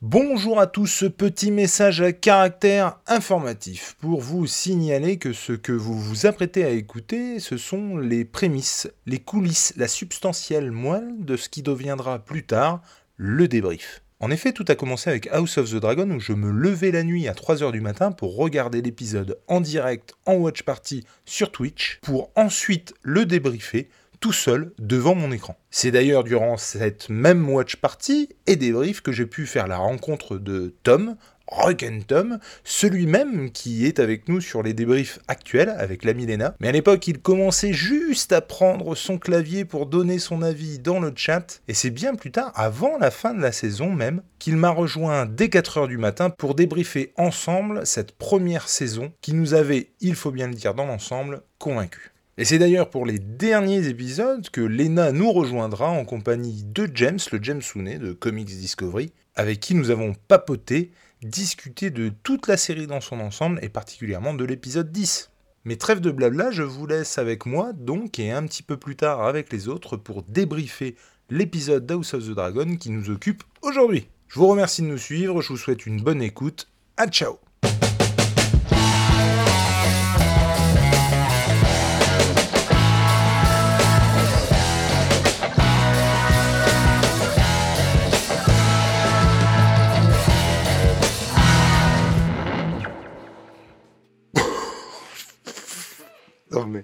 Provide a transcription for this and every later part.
Bonjour à tous, ce petit message à caractère informatif pour vous signaler que ce que vous vous apprêtez à écouter, ce sont les prémices, les coulisses, la substantielle moelle de ce qui deviendra plus tard le débrief. En effet, tout a commencé avec House of the Dragon où je me levais la nuit à 3h du matin pour regarder l'épisode en direct en watch party sur Twitch pour ensuite le débriefer tout seul devant mon écran. C'est d'ailleurs durant cette même watch party et débrief que j'ai pu faire la rencontre de Tom, Rock and Tom, celui-même qui est avec nous sur les débriefs actuels avec la Milena. Mais à l'époque, il commençait juste à prendre son clavier pour donner son avis dans le chat, et c'est bien plus tard, avant la fin de la saison même, qu'il m'a rejoint dès 4h du matin pour débriefer ensemble cette première saison qui nous avait, il faut bien le dire dans l'ensemble, convaincus. Et c'est d'ailleurs pour les derniers épisodes que Lena nous rejoindra en compagnie de James, le James Sounet de Comics Discovery, avec qui nous avons papoté, discuté de toute la série dans son ensemble et particulièrement de l'épisode 10. Mais trêve de blabla, je vous laisse avec moi donc et un petit peu plus tard avec les autres pour débriefer l'épisode d'House of the Dragon qui nous occupe aujourd'hui. Je vous remercie de nous suivre, je vous souhaite une bonne écoute, à ciao Non mais...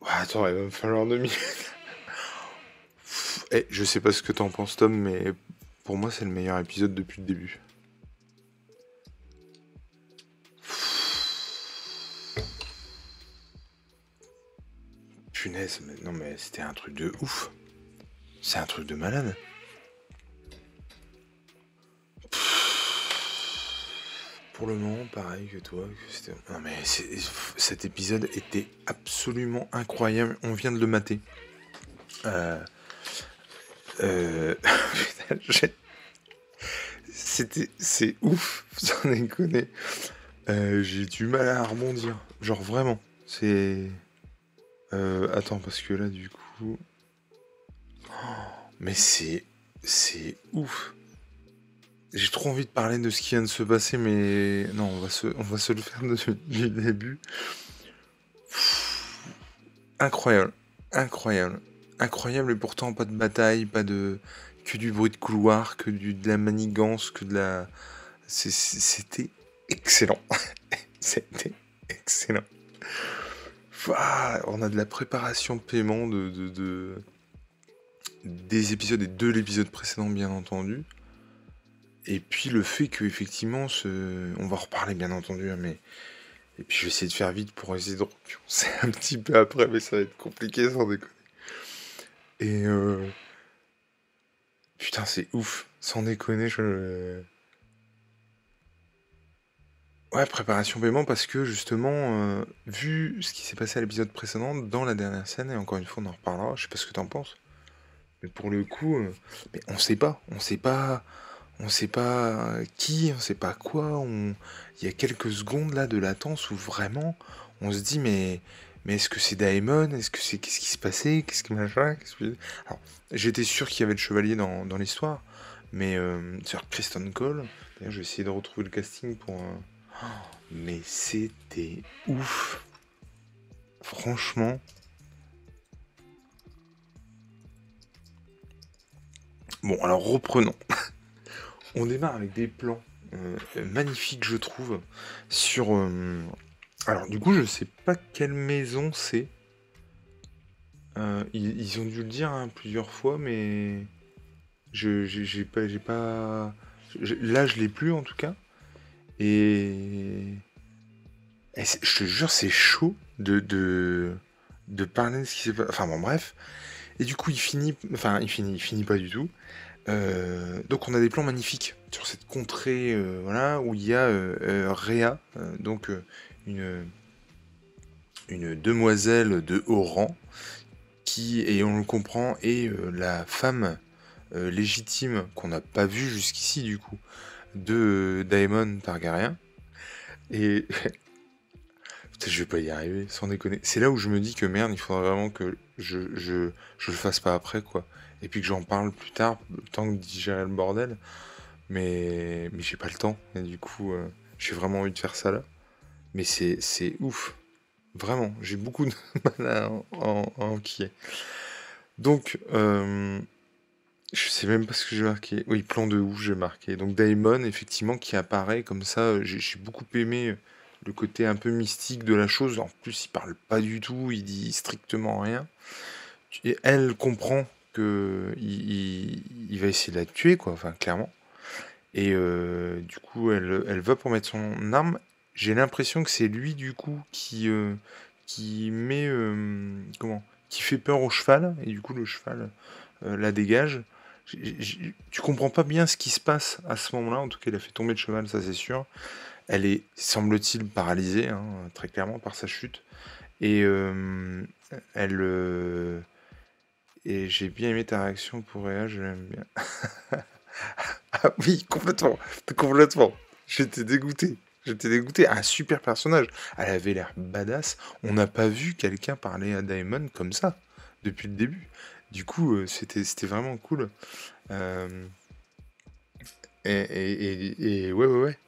Ouais, attends, il va me falloir deux minutes. Eh, je sais pas ce que t'en penses Tom, mais pour moi c'est le meilleur épisode depuis le début. Punaise, mais non mais c'était un truc de ouf. C'est un truc de malade. Pour le moment, pareil que toi. Non mais cet épisode était absolument incroyable. On vient de le mater. Euh... Euh... C'était... C'est ouf, sans déconner. Euh, J'ai du mal à rebondir. Genre vraiment. C'est... Euh, attends, parce que là, du coup... mais c'est... C'est ouf. J'ai trop envie de parler de ce qui vient de se passer, mais non, on va se, le faire du début. Incroyable, incroyable, incroyable, et pourtant pas de bataille, pas de que du bruit de couloir, que de la manigance, que de la. C'était excellent. C'était excellent. on a de la préparation paiement de des épisodes et de l'épisode précédent, bien entendu. Et puis le fait que effectivement, ce... on va reparler bien entendu, hein, mais et puis je vais essayer de faire vite pour essayer de c'est un petit peu après, mais ça va être compliqué sans déconner. Et euh... putain, c'est ouf, sans déconner, je ouais préparation paiement parce que justement, euh, vu ce qui s'est passé à l'épisode précédent, dans la dernière scène, et encore une fois on en reparlera, je sais pas ce que t'en penses, mais pour le coup, euh, mais on sait pas, on sait pas on sait pas qui, on sait pas quoi. Il y a quelques secondes là de latence où vraiment on se dit mais mais est-ce que c'est Daemon? Est-ce que c'est qu'est-ce qui se passait? Qu'est-ce que machin? J'étais sûr qu'il y avait le chevalier dans, l'histoire, mais euh, sur Kristen Cole. D'ailleurs je vais essayer de retrouver le casting pour. Euh, mais c'était ouf. Franchement. Bon alors reprenons. On démarre avec des plans euh, magnifiques, je trouve, sur... Euh, alors, du coup, je sais pas quelle maison c'est. Euh, ils, ont dû le dire hein, plusieurs fois, mais... Je j'ai pas... Pas... Là, je l'ai plus, en tout cas. Et... je te jure, c'est chaud de, de, de parler de ce qui s'est passé. Enfin bon, bref. Et du coup, il finit. Enfin, il finit, il finit pas du tout. Euh, donc on a des plans magnifiques sur cette contrée euh, voilà, où il y a euh, Réa, donc une, demoiselle de haut rang, qui, et on le comprend, est la femme légitime qu'on n'a pas vue jusqu'ici du coup, de Daemon Targaryen. Et je vais pas y arriver, sans déconner. C'est là où je me dis que merde, il faudrait vraiment que je, je, je le fasse pas après, quoi et puis que j'en parle plus tard, le temps de digérer le bordel. Mais, mais j'ai pas le temps. Et du coup, euh, j'ai vraiment envie de faire ça là. Mais c'est, c'est ouf. Vraiment, j'ai beaucoup de mal à en, enquiller. Donc, euh, je sais même pas ce que j'ai marqué. Oui, plan de ouf, j'ai marqué. Donc Daemon, effectivement, qui apparaît comme ça. J'ai beaucoup aimé le côté un peu mystique de la chose. En plus, il parle pas du tout, il dit strictement rien. Et elle comprend il, va essayer de la tuer, quoi, enfin, clairement. Et euh, du coup, elle, elle va pour mettre son arme. J'ai l'impression que c'est lui, du coup, qui, euh, qui met. Euh, comment Qui fait peur au cheval, et du coup, le cheval la dégage. tu comprends pas bien ce qui se passe à ce moment-là. En tout cas, il a fait tomber le cheval, ça c'est sûr. Elle est, semble-t-il, paralysée, hein, très clairement, par sa chute. Et elle. Et j'ai bien aimé ta réaction pour Réa, je l'aime bien. ah oui, complètement. Complètement. J'étais dégoûté. J'étais dégoûté. Un super personnage. Elle avait l'air badass. On n'a pas vu quelqu'un parler à Diamond comme ça depuis le début. Du coup, euh, c'était vraiment cool. Euh, et, et, et, ouais, ouais, ouais.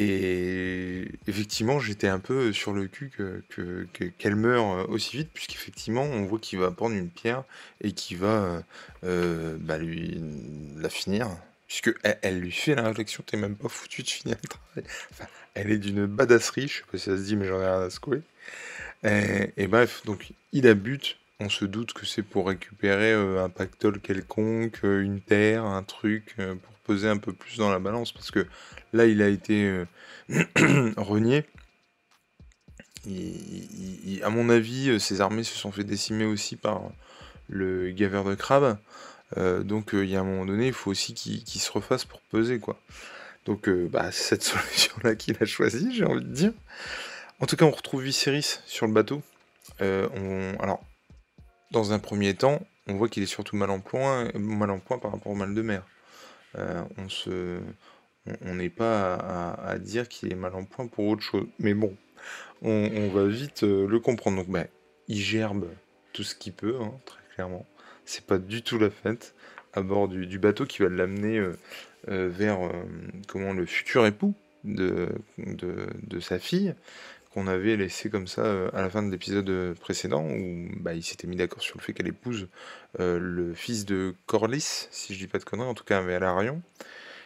Et effectivement, j'étais un peu sur le cul que, qu'elle meure euh, aussi vite, puisqu'effectivement, on voit qu'il va prendre une pierre et qu'il va euh, euh, bah, lui la finir. Puisque elle, lui fait la réflexion, t'es même pas foutu de finir le travail. elle est d'une badasserie, je sais pas si ça se dit, mais j'en ai rien à secouer. Et, et bref, donc il a but, on se doute que c'est pour récupérer un pactole quelconque, une terre, un truc, pour peser un peu plus dans la balance, parce que Là, il a été euh, renié. à mon avis, euh, ses armées se sont fait décimer aussi par le gaveur de crabe. Euh, donc il y a un moment donné, il faut aussi qu'il se refasse pour peser quoi. Donc bah, c'est cette solution-là qu'il a choisie, j'ai envie de dire. En tout cas, on retrouve Viserys sur le bateau. Alors, dans un premier temps, on voit qu'il est surtout mal en point, mal en point par rapport au mal de mer. On se, on n'est pas à, dire qu'il est mal en point pour autre chose. Mais bon, on, va vite euh, le comprendre. Donc, ben, il gerbe tout ce qu'il peut, hein, très clairement. C'est pas du tout la fête à bord du, bateau qui va l'amener euh, euh, vers comment le futur époux de, de, sa fille qu'on avait laissé comme ça à la fin de l'épisode précédent où bah, il s'était mis d'accord sur le fait qu'elle épouse le fils de Corlys, si je dis pas de conneries, en tout cas avec Alarion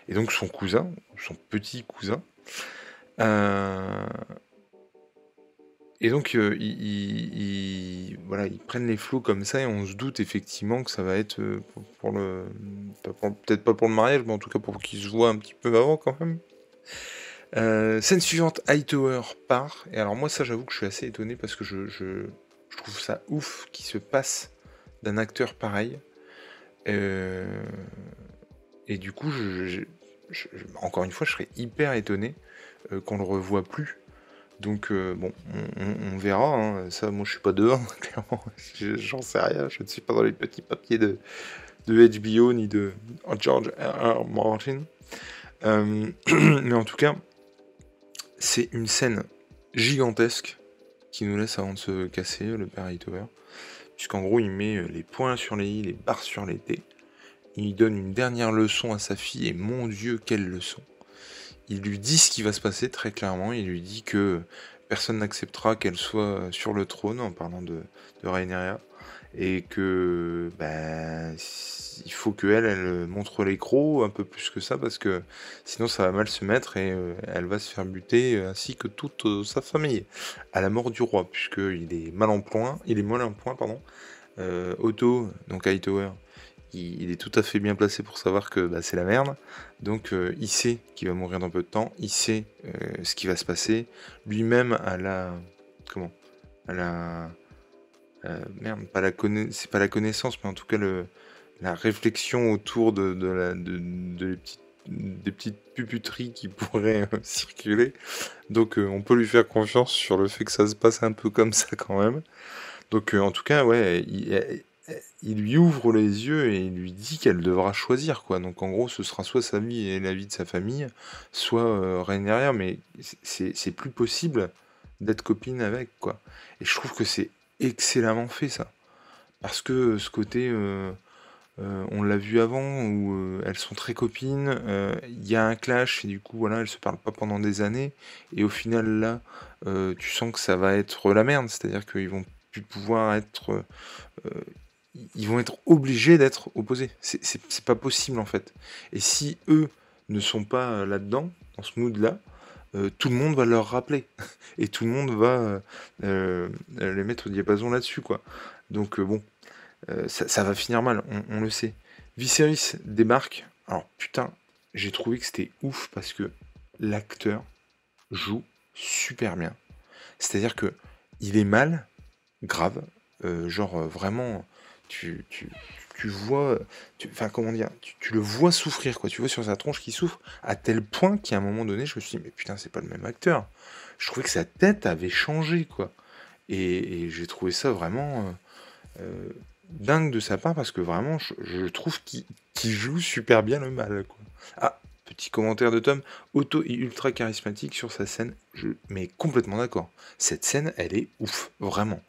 et donc son cousin, son petit cousin. Euh, et donc, euh, ils, voilà, ils prennent les flots comme ça et on se doute effectivement que ça va être euh, pour, le. Peut-être pas pour le mariage, mais en tout cas pour qu'ils se voient un petit peu avant quand même. Scène suivante, Hightower part. Et alors, moi, ça, j'avoue que je suis assez étonné parce que je, trouve ça ouf qu'il se passe d'un acteur pareil. Euh, et du coup, encore une fois, je serais hyper étonné euh, qu'on le revoie plus. Donc euh, bon, on, verra. Hein. Ça, moi, je suis pas dehors, clairement. J'en sais rien. Je ne suis pas dans les petits papiers de, de HBO ni de George R. Martin. Euh, mais en tout cas, c'est une scène gigantesque qui nous laisse avant de se casser le père Hightower. Puisqu'en gros, il met les points sur les i, les barres sur les t. Il donne une dernière leçon à sa fille, et mon Dieu, quelle leçon Il lui dit ce qui va se passer très clairement, il lui dit que personne n'acceptera qu'elle soit sur le trône, en parlant de, de et que ben, il faut qu'elle elle montre les crocs un peu plus que ça, parce que sinon ça va mal se mettre, et euh, elle va se faire buter, ainsi que toute euh, sa famille, à la mort du roi, puisqu'il est mal en point, il est mal en point, pardon. Euh, Otto, donc Hightower, il, est tout à fait bien placé pour savoir que bah, c'est la merde. Donc euh, il sait qu'il va mourir dans peu de temps, il sait euh, ce qui va se passer. Lui-même a la... Comment? À la... Euh, merde, pas la c'est pas la connaissance, mais en tout cas la réflexion autour de, de, des petites puputeries qui pourraient circuler. Donc on peut lui faire confiance sur le fait que ça se passe un peu comme ça quand même. Donc en tout cas, ouais, il, il lui ouvre les yeux et il lui dit qu'elle devra choisir, quoi. Donc en gros, ce sera soit sa vie et la vie de sa famille, soit euh, mais c'est plus possible d'être copine avec, quoi. Et je trouve que c'est excellemment fait, ça. Parce que ce côté, euh, euh, on l'a vu avant où euh, elles sont très copines, il y a un clash et du coup voilà, elles se parlent pas pendant des années et au final là, tu sens que ça va être la merde, c'est-à-dire qu'ils vont plus pouvoir être ils vont être obligés d'être opposés. C'est pas possible en fait. Et si eux ne sont pas là-dedans, dans ce mood-là, tout le monde va leur rappeler. Et tout le monde va les mettre au diapason là-dessus, quoi. Donc bon, euh, ça, va finir mal, on, le sait. Viserys débarque. Alors putain, j'ai trouvé que c'était ouf parce que l'acteur joue super bien. C'est-à-dire que il est mal, grave, euh, genre euh, vraiment, tu, tu vois, enfin comment dire, tu, le vois souffrir quoi. Tu vois sur sa tronche qui souffre à tel point qu'à un moment donné, je me suis dit mais putain c'est pas le même acteur. Je trouvais que sa tête avait changé quoi. Et, j'ai trouvé ça vraiment dingue de sa part parce que vraiment, je, trouve qu'il joue super bien le mal. Quoi. Ah, petit commentaire de Tom. Auto et ultra charismatique sur sa scène. Je, mais complètement d'accord. Cette scène, elle est ouf, vraiment.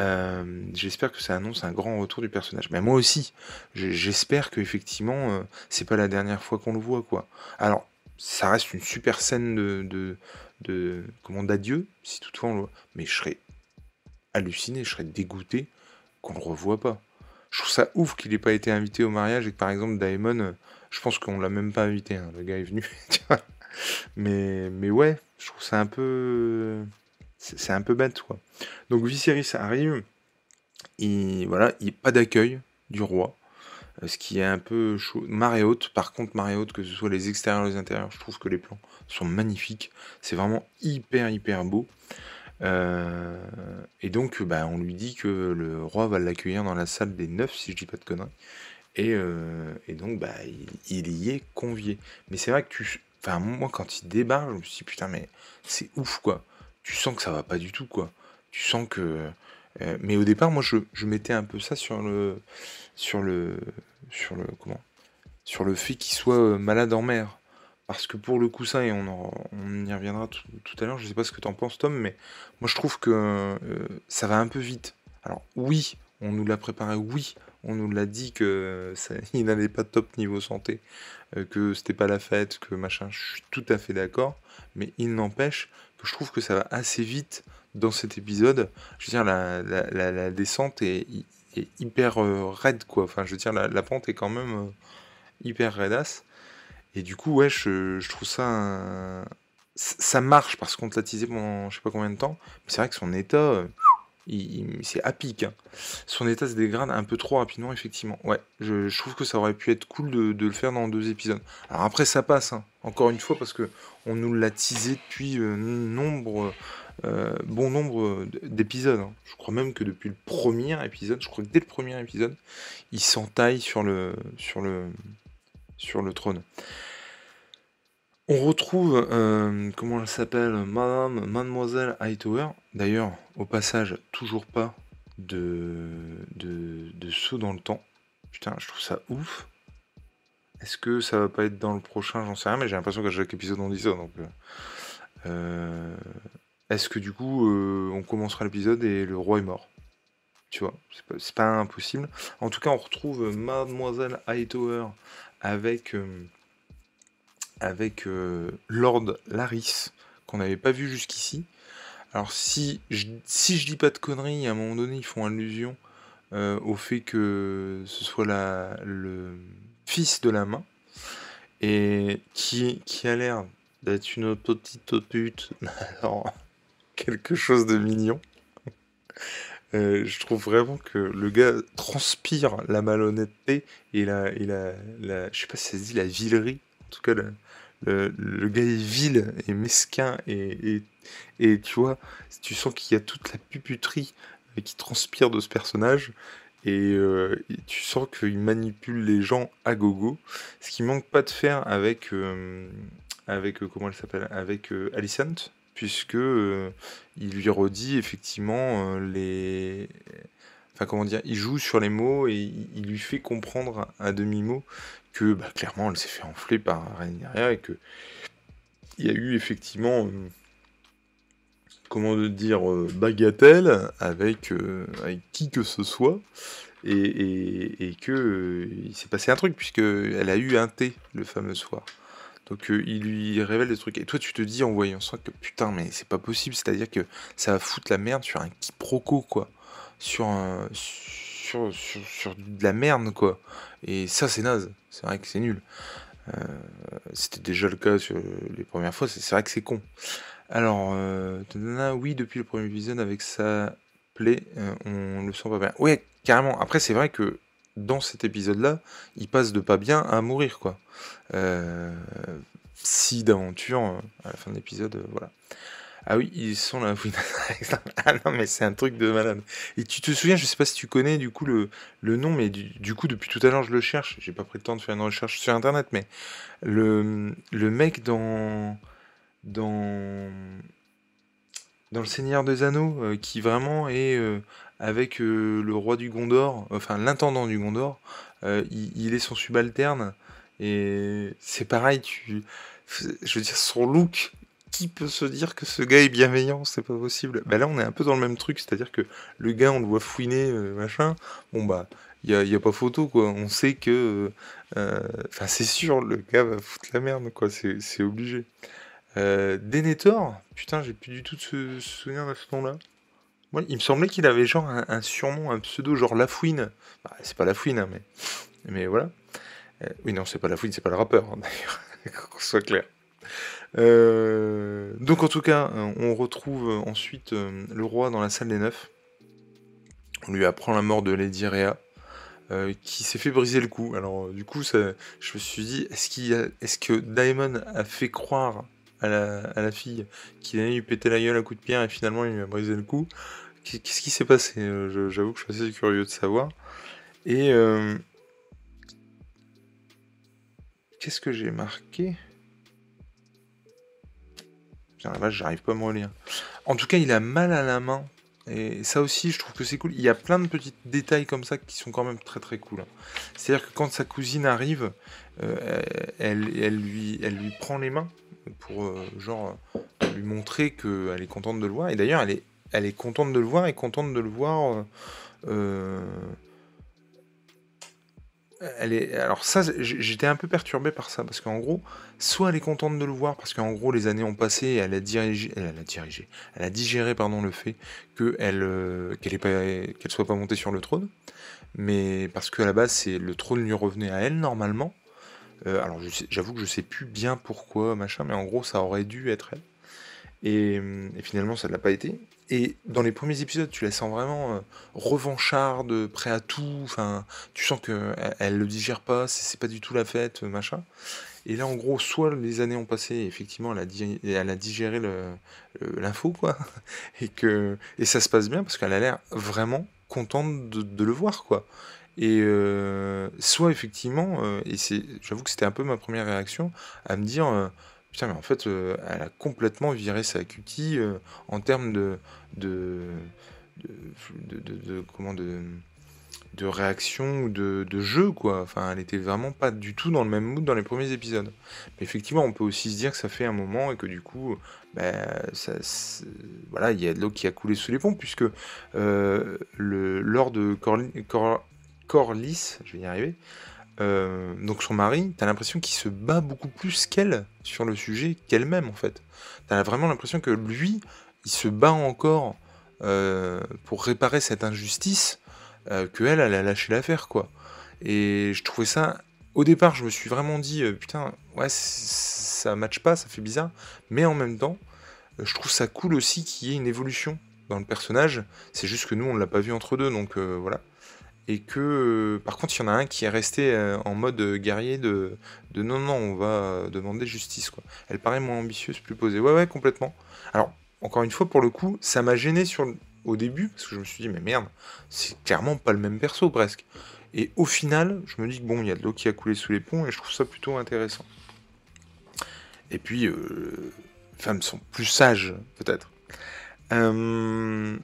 Euh, j'espère que ça annonce un grand retour du personnage. Mais moi aussi, j'espère que effectivement, euh, c'est pas la dernière fois qu'on le voit, quoi. Alors, ça reste une super scène de, de, comment d'adieu, si toutefois on le voit. Mais je serais halluciné, je serais dégoûté qu'on le revoit pas. Je trouve ça ouf qu'il ait pas été invité au mariage et que par exemple Daemon, euh, je pense qu'on l'a même pas invité, hein. le gars est venu. mais, mais ouais, je trouve ça un peu. C'est un peu bête quoi. Donc Viserys arrive, et voilà, il pas d'accueil du roi. Euh, ce qui est un peu chaud. Marée haute, par contre, marée haute, que ce soit les extérieurs ou les intérieurs, je trouve que les plans sont magnifiques. C'est vraiment hyper, hyper beau. Euh, et donc, bah, on lui dit que le roi va l'accueillir dans la salle des neufs, si je dis pas de conneries. Et, euh, donc, bah, il, y est convié. Mais c'est vrai que tu. Enfin, moi, quand il débarque, je me suis dit, putain, mais c'est ouf, quoi. Tu sens que ça va pas du tout, quoi. Tu sens que. Euh, mais au départ, moi, je, je, mettais un peu ça sur le. Sur le. Sur le. Comment Sur le fait qu'il soit malade en mer. Parce que pour le coup, ça, et on, on y reviendra tout, à l'heure, je sais pas ce que tu en penses, Tom, mais moi je trouve que euh, ça va un peu vite. Alors, oui, on nous l'a préparé, oui, on nous l'a dit que ça, il n'allait pas top niveau santé, euh, que c'était pas la fête, que machin, je suis tout à fait d'accord, mais il n'empêche je trouve que ça va assez vite dans cet épisode. Je veux dire, la, descente est, hyper euh, raide, quoi. Enfin, je veux dire, la, pente est quand même hyper raidasse. Et du coup, ouais, je, trouve ça. Ça marche parce qu'on l'a teasé pendant je sais pas combien de temps. Mais c'est vrai que son état. Euh, c'est à pic. Hein. Son état se dégrade un peu trop rapidement, effectivement. Ouais, je, trouve que ça aurait pu être cool de, le faire dans deux épisodes. Alors après, ça passe, hein. encore une fois, parce que on nous l'a teasé depuis euh, nombre, euh, bon nombre d'épisodes. Hein. Je crois même que depuis le premier épisode, je crois que dès le premier épisode, il s'entaille sur le, sur le, sur le trône. On retrouve, euh, comment elle s'appelle, Madame, Mademoiselle Hightower. D'ailleurs, au passage, toujours pas de, de, saut dans le temps. Putain, je trouve ça ouf. Est-ce que ça va pas être dans le prochain? J'en sais rien, mais j'ai l'impression qu'à chaque épisode on dit ça. Donc, euh, euh, est-ce que du coup, on commencera l'épisode et le roi est mort? Tu vois, c'est pas, pas, impossible. En tout cas, on retrouve Mademoiselle Hightower avec, avec euh, Lord Laris, qu'on n'avait pas vu jusqu'ici. Alors si je, si je dis pas de conneries, à un moment donné, ils font allusion euh, au fait que ce soit la, le fils de la main, et qui, qui a l'air d'être une petite pute, alors quelque chose de mignon. Euh, je trouve vraiment que le gars transpire la malhonnêteté et la, et la, je sais pas si ça se dit la vilerie. En tout cas, le, gars est vil et mesquin et, et, tu vois, tu sens qu'il y a toute la puputerie euh, qui transpire de ce personnage. Euh, et, tu sens qu'il manipule les gens à gogo, ce qui manque pas de faire avec, avec comment elle s'appelle, avec Alicent, puisque euh, il lui redit effectivement euh, les. Enfin, comment dire, il joue sur les mots et il, lui fait comprendre à demi-mot que bah, clairement elle s'est fait enfler par Rhaenyra et que il y a eu effectivement. Euh, comment dire, bagatelle avec, avec qui que ce soit. et, que il s'est passé un truc puisque elle a eu un thé le fameux soir. Donc il lui révèle des trucs. Et toi, tu te dis en voyant ça que putain, mais c'est pas possible. C'est-à-dire que ça va foutre la merde sur un quiproquo, quoi. Sur, de la merde, quoi. Et ça, c'est naze. C'est vrai que c'est nul. Euh, c'était déjà le cas sur les premières fois. C'est vrai que c'est con. Alors, euh, oui, depuis le premier épisode, avec sa plaie, euh, on le sent pas bien. Ouais, carrément. Après, c'est vrai que dans cet épisode-là, il passe de pas bien à mourir, quoi. si d'aventure, à la fin de l'épisode, voilà. Ah oui, ils sont là. ah non, mais c'est un truc de malade. Et tu te souviens, je sais pas si tu connais du coup le, le nom, mais du, coup, depuis tout à l'heure, je le cherche. J'ai pas pris le temps de faire une recherche sur internet, mais le, le mec dans. Dans. Dans Le Seigneur des Anneaux, euh, qui vraiment est euh, avec euh, le roi du Gondor, enfin l'intendant du Gondor, il, il, est son subalterne. Et c'est pareil, tu. Je veux dire, son look qui peut se dire que ce gars est bienveillant? C'est pas possible. Bah là, on est un peu dans le même truc, c'est-à-dire que le gars, on le voit fouiner, euh, machin. Bon, bah, il n'y a, a, pas photo, quoi. On sait que. Euh, enfin, c'est sûr, le gars va foutre la merde, quoi. C'est obligé. Euh, Denethor, putain, j'ai plus du tout de souvenir de ce nom-là. Moi, il me semblait qu'il avait genre un, surnom, un pseudo, genre Lafouine. Bah, c'est pas Lafouine, hein, mais, mais voilà. Euh, oui, non, c'est pas Lafouine, c'est pas le rappeur, hein, d'ailleurs, qu'on soit clair. Euh, donc en tout cas, on retrouve ensuite euh, le roi dans la salle des neufs. On lui apprend la mort de Lady Rhea, euh, qui s'est fait briser le cou. Alors du coup, ça, je me suis dit, est-ce, que Daemon a fait croire à la, fille qu'il allait lui péter la gueule à coup de pierre et finalement il lui a brisé le cou? Qu'est-ce qui s'est passé? J'avoue que je suis assez curieux de savoir. Et qu'est-ce que j'ai marqué? J'arrive pas à me relire. En tout cas, il a mal à la main. Et ça aussi, je trouve que c'est cool. Il y a plein de petits détails comme ça qui sont quand même très très cool. Hein. C'est-à-dire que quand sa cousine arrive, euh, elle, elle, lui, elle lui prend les mains pour euh, genre lui montrer qu'elle est contente de le voir. Et d'ailleurs, elle est, elle est contente de le voir et contente de le voir. Euh, Alors ça, j'étais un peu perturbé par ça, parce qu'en gros, soit elle est contente de le voir, parce qu'en gros, les années ont passé, et elle a dirigé, elle a dirigé, elle a digéré, pardon, le fait qu'elle euh, qu'elle qu'elle soit pas montée sur le trône, mais parce qu'à la base, le trône lui revenait à elle normalement. Euh, alors j'avoue que je sais plus bien pourquoi, machin, mais en gros, ça aurait dû être elle. Et, finalement, ça ne l'a pas été. Et dans les premiers épisodes, tu la sens vraiment euh, revancharde, prêt à tout. Enfin, tu sens qu'elle elle le digère pas, c'est pas du tout la fête, machin. Et là, en gros, soit les années ont passé, effectivement, elle a, elle a digéré l'info, quoi, et que et ça se passe bien parce qu'elle a l'air vraiment contente de, le voir, quoi. Et euh, soit effectivement, euh, et c'est, j'avoue que c'était un peu ma première réaction, à me dire Putain, mais en fait, euh, elle a complètement viré sa cutie euh, en termes de comment de, réaction ou de, jeu, quoi. Enfin, elle était vraiment pas du tout dans le même mood dans les premiers épisodes. Mais effectivement, on peut aussi se dire que ça fait un moment et que du coup, ça, voilà, il y a de l'eau qui a coulé sous les ponts, puisque euh, le, lors de Corlys, je vais y arriver, euh, donc son mari, t'as l'impression qu'il se bat beaucoup plus qu'elle sur le sujet qu'elle-même en fait. T'as vraiment l'impression que lui, il se bat encore euh, pour réparer cette injustice euh, que elle, a lâché l'affaire quoi. Et je trouvais ça. Au départ, je me suis vraiment dit putain, ouais, ça match pas, ça fait bizarre. Mais en même temps, je trouve ça cool aussi qu'il y ait une évolution dans le personnage. C'est juste que nous, on l'a pas vu entre deux, donc voilà et que euh, par contre il y en a un qui est resté euh, en mode guerrier de, non non on va demander justice quoi. Elle paraît moins ambitieuse, plus posée. Ouais ouais complètement. Alors encore une fois pour le coup ça m'a gêné sur au début parce que je me suis dit mais merde c'est clairement pas le même perso presque. Et au final je me dis que bon il y a de l'eau qui a coulé sous les ponts et je trouve ça plutôt intéressant. Et puis euh, les femmes sont plus sages peut-être. Euh,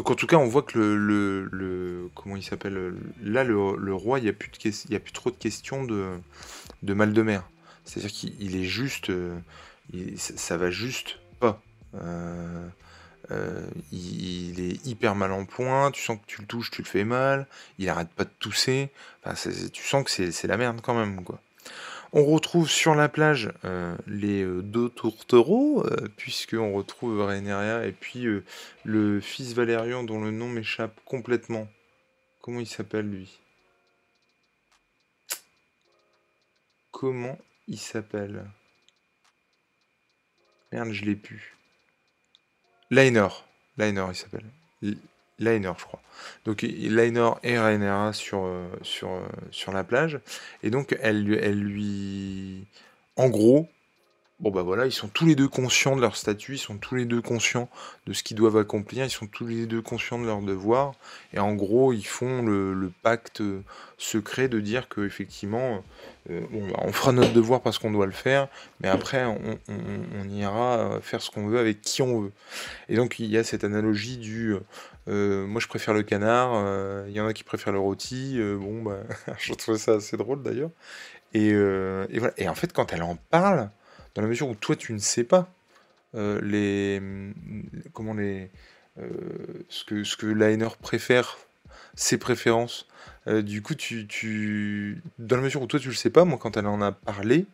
donc en tout cas, on voit que le, comment il s'appelle là le, roi, il n'y a plus de il y a plus trop de questions de, mal de mer. C'est-à-dire qu'il est juste, euh, ça, va juste pas. Euh, euh, il, est hyper mal en point, tu sens que tu le touches, tu le fais mal, il arrête pas de tousser, tu sens que c'est la merde quand même, quoi. On retrouve sur la plage euh, les deux tourtereaux, puisqu'on retrouve Rhaenyra et puis le fils Valérian dont le nom m'échappe complètement. Comment il s'appelle lui? Comment il s'appelle? Merde, je l'ai pu. Liner. Liner, il s'appelle. Liner, je crois. Donc Liner et sur, euh, euh, sur la plage. Et donc elle, elle lui... En gros, bon bah voilà, ils sont tous les deux conscients de leur statut, ils sont tous les deux conscients de ce qu'ils doivent accomplir, ils sont tous les deux conscients de leur devoir, et en gros ils font le, pacte secret de dire que effectivement euh, bah, on fera notre devoir parce qu'on doit le faire, mais après on, ira faire ce qu'on veut avec qui on veut. Et donc il y a cette analogie du euh, moi je préfère le canard, euh, il y en a qui préfèrent le rôti, bon bah je trouve ça assez drôle d'ailleurs. Et, et, voilà. Et en fait quand elle en parle, dans la mesure où toi tu ne sais pas euh, les comment les euh, ce que ce Liner préfère ses préférences euh, du coup tu, tu dans la mesure où toi tu le sais pas moi quand elle en a parlé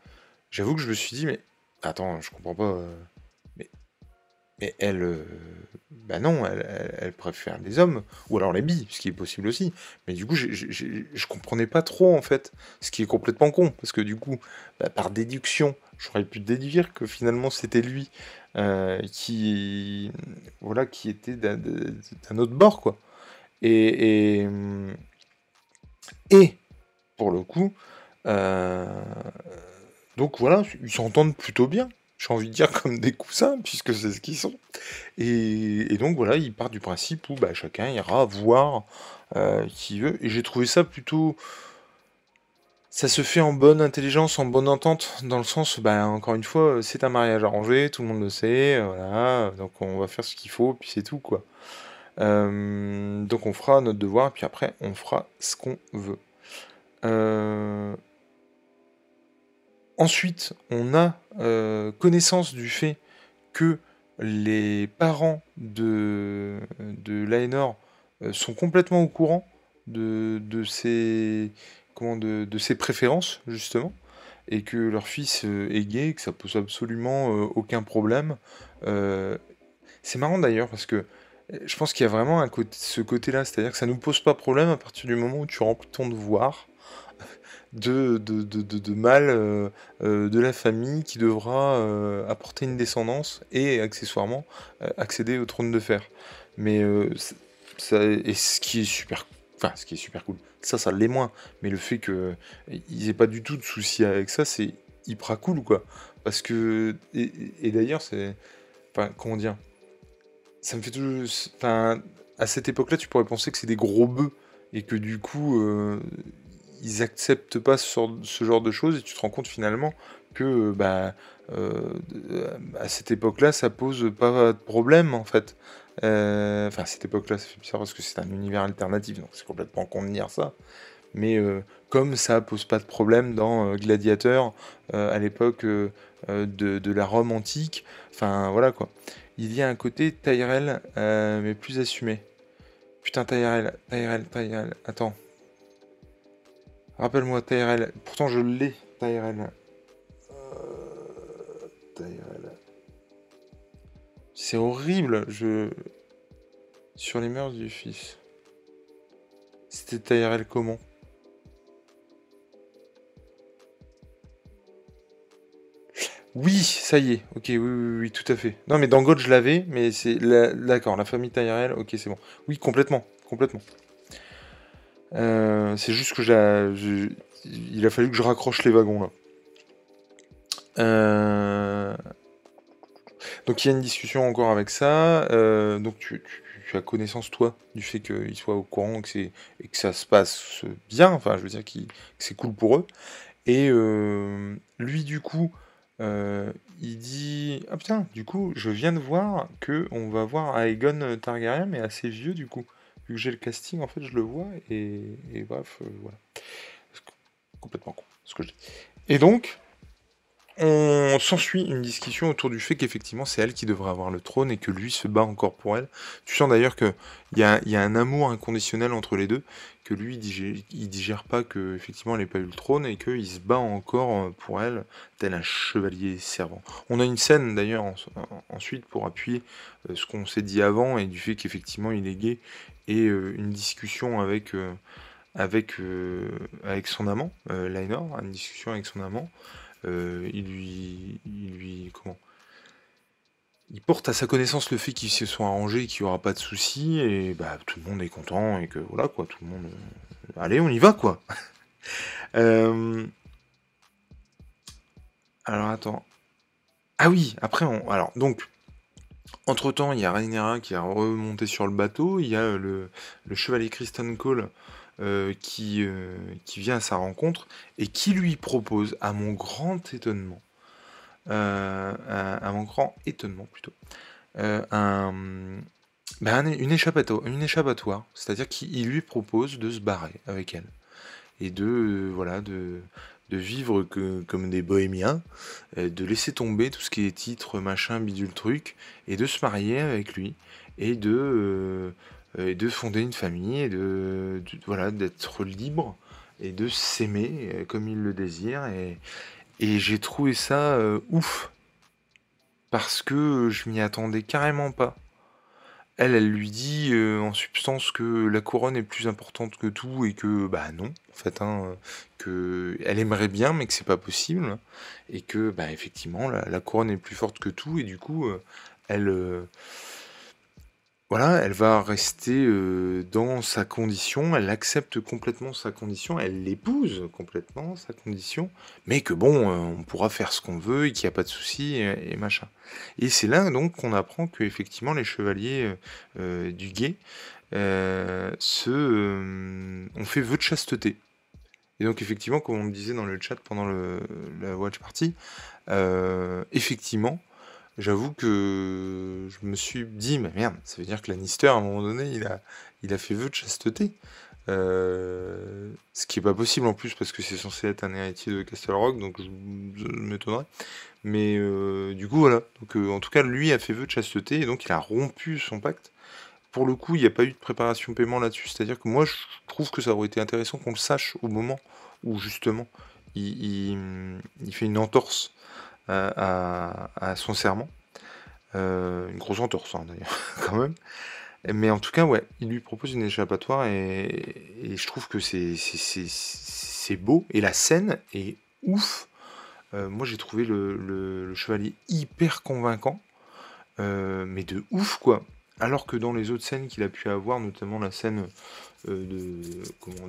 j'avoue que je me suis dit mais attends je comprends pas mais elle bah non, elle, préfère les hommes, ou alors les billes, ce qui est possible aussi. Mais du coup, je comprenais pas trop en fait, ce qui est complètement con, parce que du coup, bah, par déduction, j'aurais pu déduire que finalement c'était lui euh, qui, voilà, qui était d'un autre bord, quoi. Et, et, et pour le coup, euh, donc voilà, ils s'entendent plutôt bien j'ai envie de dire comme des coussins, puisque c'est ce qu'ils sont. Et, donc voilà, il part du principe où bah, chacun ira voir euh, qui veut. Et j'ai trouvé ça plutôt. Ça se fait en bonne intelligence, en bonne entente, dans le sens, bah, encore une fois, c'est un mariage arrangé, tout le monde le sait, voilà, donc on va faire ce qu'il faut, puis c'est tout, quoi. Euh, donc on fera notre devoir, puis après, on fera ce qu'on veut. Euh, Ensuite, on a euh, connaissance du fait que les parents de, de euh, sont complètement au courant de, ses, préférences, justement, et que leur fils euh, est gay, que ça pose absolument aucun problème. c'est marrant d'ailleurs, parce que je pense qu'il y a vraiment ce côté-là, c'est-à-dire que ça ne nous pose pas problème à partir du moment où tu remplis ton devoir de, de, euh, euh, de la famille qui devra euh, apporter une descendance et accessoirement accéder au trône de fer. Mais ce qui est super, enfin ce qui est super cool, ça, ça l'est moins. Mais le fait qu'ils aient pas du tout de soucis avec ça, c'est hyper cool quoi. Parce que et, d'ailleurs c'est, enfin comment dire, ça me fait toujours, enfin à cette époque-là, tu pourrais penser que c'est des gros bœufs et que du coup, ils acceptent pas ce, genre de choses et tu te rends compte finalement que bah, euh, à cette époque-là, ça pose pas de problème en fait. Euh, enfin, à cette époque-là, ça fait bizarre parce que c'est un univers alternatif, donc c'est complètement con de dire ça. Mais euh, comme ça pose pas de problème dans Gladiateur à l'époque de, la Rome antique, enfin voilà quoi. Il y a un côté Tyrell, mais plus assumé. Putain, Tyrell, Tyrell, Tyrell, attends. Rappelle-moi TRL. Pourtant, je l'ai, TRL. Euh, C'est horrible. Je. Sur les mœurs du fils. C'était TRL comment Oui, ça y est. Ok, oui, oui, oui, tout à fait. Non, mais dans God, je l'avais, mais c'est. D'accord, la famille Tyrell, ok, c'est bon. Oui, complètement. Complètement. Euh, c'est juste que j'ai, il a fallu que je raccroche les wagons là. Euh, donc il y a une discussion encore avec ça. Euh, donc tu, as connaissance toi du fait qu'il soit au courant et que ça se passe bien. Enfin, je veux dire que c'est cool pour eux. Et lui du coup, il dit ah putain, du coup, je viens de voir que on va voir Aegon Targaryen, mais assez vieux du coup vu que j'ai le casting, en fait, je le vois et, bref, euh, voilà. Complètement con, ce que je dis. Et donc, on, on s'ensuit une discussion autour du fait qu'effectivement c'est elle qui devrait avoir le trône et que lui se bat encore pour elle. Tu sens d'ailleurs qu'il y a, y a un amour inconditionnel entre les deux, que lui il digère, digère pas que effectivement elle n'ait pas eu le trône et qu'il se bat encore pour elle, tel un chevalier servant. On a une scène d'ailleurs ensuite pour appuyer euh, ce qu'on s'est dit avant et du fait qu'effectivement il est gay et euh, une discussion avec, euh, avec, avec son amant, Lainor, une discussion avec son amant. Euh, il lui, il comment? Il porte à sa connaissance le fait qu'ils se sont arrangés et qu'il n'y aura pas de soucis et bah tout le monde est content et que voilà quoi, tout le monde, euh, allez on y va quoi. Euh, alors attends. Ah oui, après on, alors donc. Entre temps, il y a Rhaenyra qui a remonté sur le bateau. Il y a le, le chevalier Kristen Cole euh, qui, euh, qui vient à sa rencontre et qui lui propose, à mon grand étonnement, euh, à, mon grand étonnement plutôt, un, ben une, échappatoire, une échappatoire, c'est-à-dire qu'il lui propose de se barrer avec elle et de voilà de, vivre comme des bohémiens, de laisser tomber tout ce qui est titre, machin, bidule truc, et de se marier avec lui, et de, et de fonder une famille et de, voilà d'être libre et de s'aimer euh, comme il le désire. Et, et j'ai trouvé ça euh, ouf. Parce que je m'y attendais carrément pas. Elle, elle lui dit en substance que la couronne est plus importante que tout et que bah non, en fait, hein, que elle aimerait bien mais que c'est pas possible. Et que bah effectivement la, couronne est plus forte que tout et du coup elle voilà, elle va rester, dans sa condition, elle accepte complètement sa condition, elle l'épouse complètement, sa condition, mais que bon, on pourra faire ce qu'on veut et qu'il y a pas de souci et machin. Et c'est là donc qu'on apprend qu'effectivement les chevaliers, du guet, se, ont fait vœu de chasteté. Et donc effectivement, comme on me disait dans le chat pendant le la watch party, effectivement J'avoue que je me suis dit: «Mais merde, ça veut dire que Lannister, à un moment donné, il a il a fait vœu de chasteté». Euh, ce qui est pas possible en plus parce que c'est censé être un héritier de Castle Rock, donc je m'étonnerais. Mais euh, du coup, voilà. Donc, euh, en tout cas, lui a fait vœu de chasteté et donc il a rompu son pacte. Pour le coup, il n'y a pas eu de préparation paiement là-dessus. C'est-à-dire que moi, je trouve que ça aurait été intéressant qu'on le sache au moment où justement il il fait une entorse à, son serment. Euh, une grosse entorse, hein, d'ailleurs, quand même. Mais en tout cas, ouais, il lui propose une échappatoire et, je trouve que c'est beau. Et la scène est ouf. Euh, moi, j'ai trouvé le, chevalier hyper convaincant. Euh, mais de ouf, quoi. Alors que dans les autres scènes qu'il a pu avoir, notamment la scène de, comment,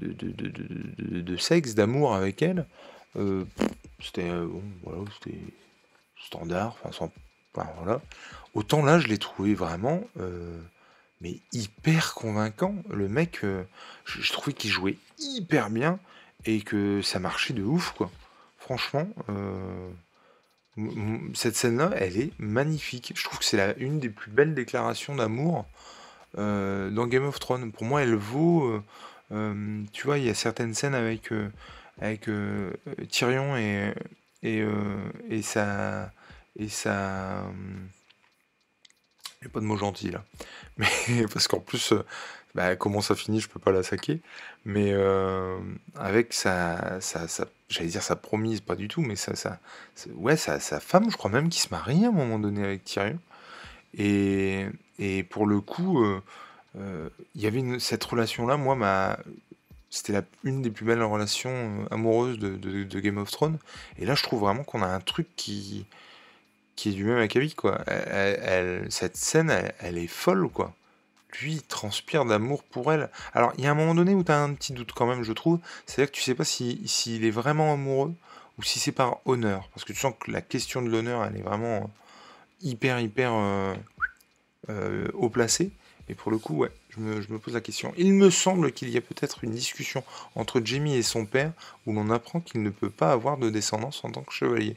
de, sexe, d'amour avec elle, euh, c'était euh, bon, voilà, c'était standard, enfin, sans, voilà. Autant là, je l'ai trouvé vraiment, euh, mais hyper convaincant. Le mec, je, trouvais qu'il jouait hyper bien et que ça marchait de ouf, quoi. Franchement, cette scène-là, elle est magnifique. Je trouve que c'est une des plus belles déclarations d'amour dans Game of Thrones. Pour moi, elle vaut. tu vois, il y a certaines scènes avec avec euh, Tyrion et, et, euh, et sa. Et sa a pas de mot gentil là. Mais parce qu'en plus, euh, bah, comment ça finit, je peux pas la saquer. Mais avec sa, sa, j'allais dire sa promise, pas du tout, mais ouais, sa, sa, femme, je crois même qu'il se marie à un moment donné avec Tyrion. Et, et pour le coup, il y avait cette relation-là, moi, m'a c'était une des plus belles relations euh, amoureuses de, Game of Thrones. Et là, je trouve vraiment qu'on a un truc qui, qui est du même acabit, quoi. Elle, cette scène, elle, est folle, quoi. Lui, il transpire d'amour pour elle. Alors, il y a un moment donné où tu as un petit doute quand même, je trouve. C'est-à-dire que tu sais pas s'il si, est vraiment amoureux ou si c'est par honneur. Parce que tu sens que la question de l'honneur, elle est vraiment hyper, hyper euh, euh, haut placée. Et pour le coup, ouais, je me, pose la question. Il me semble qu'il y a peut-être une discussion entre Jamie et son père où l'on apprend qu'il ne peut pas avoir de descendance en tant que chevalier.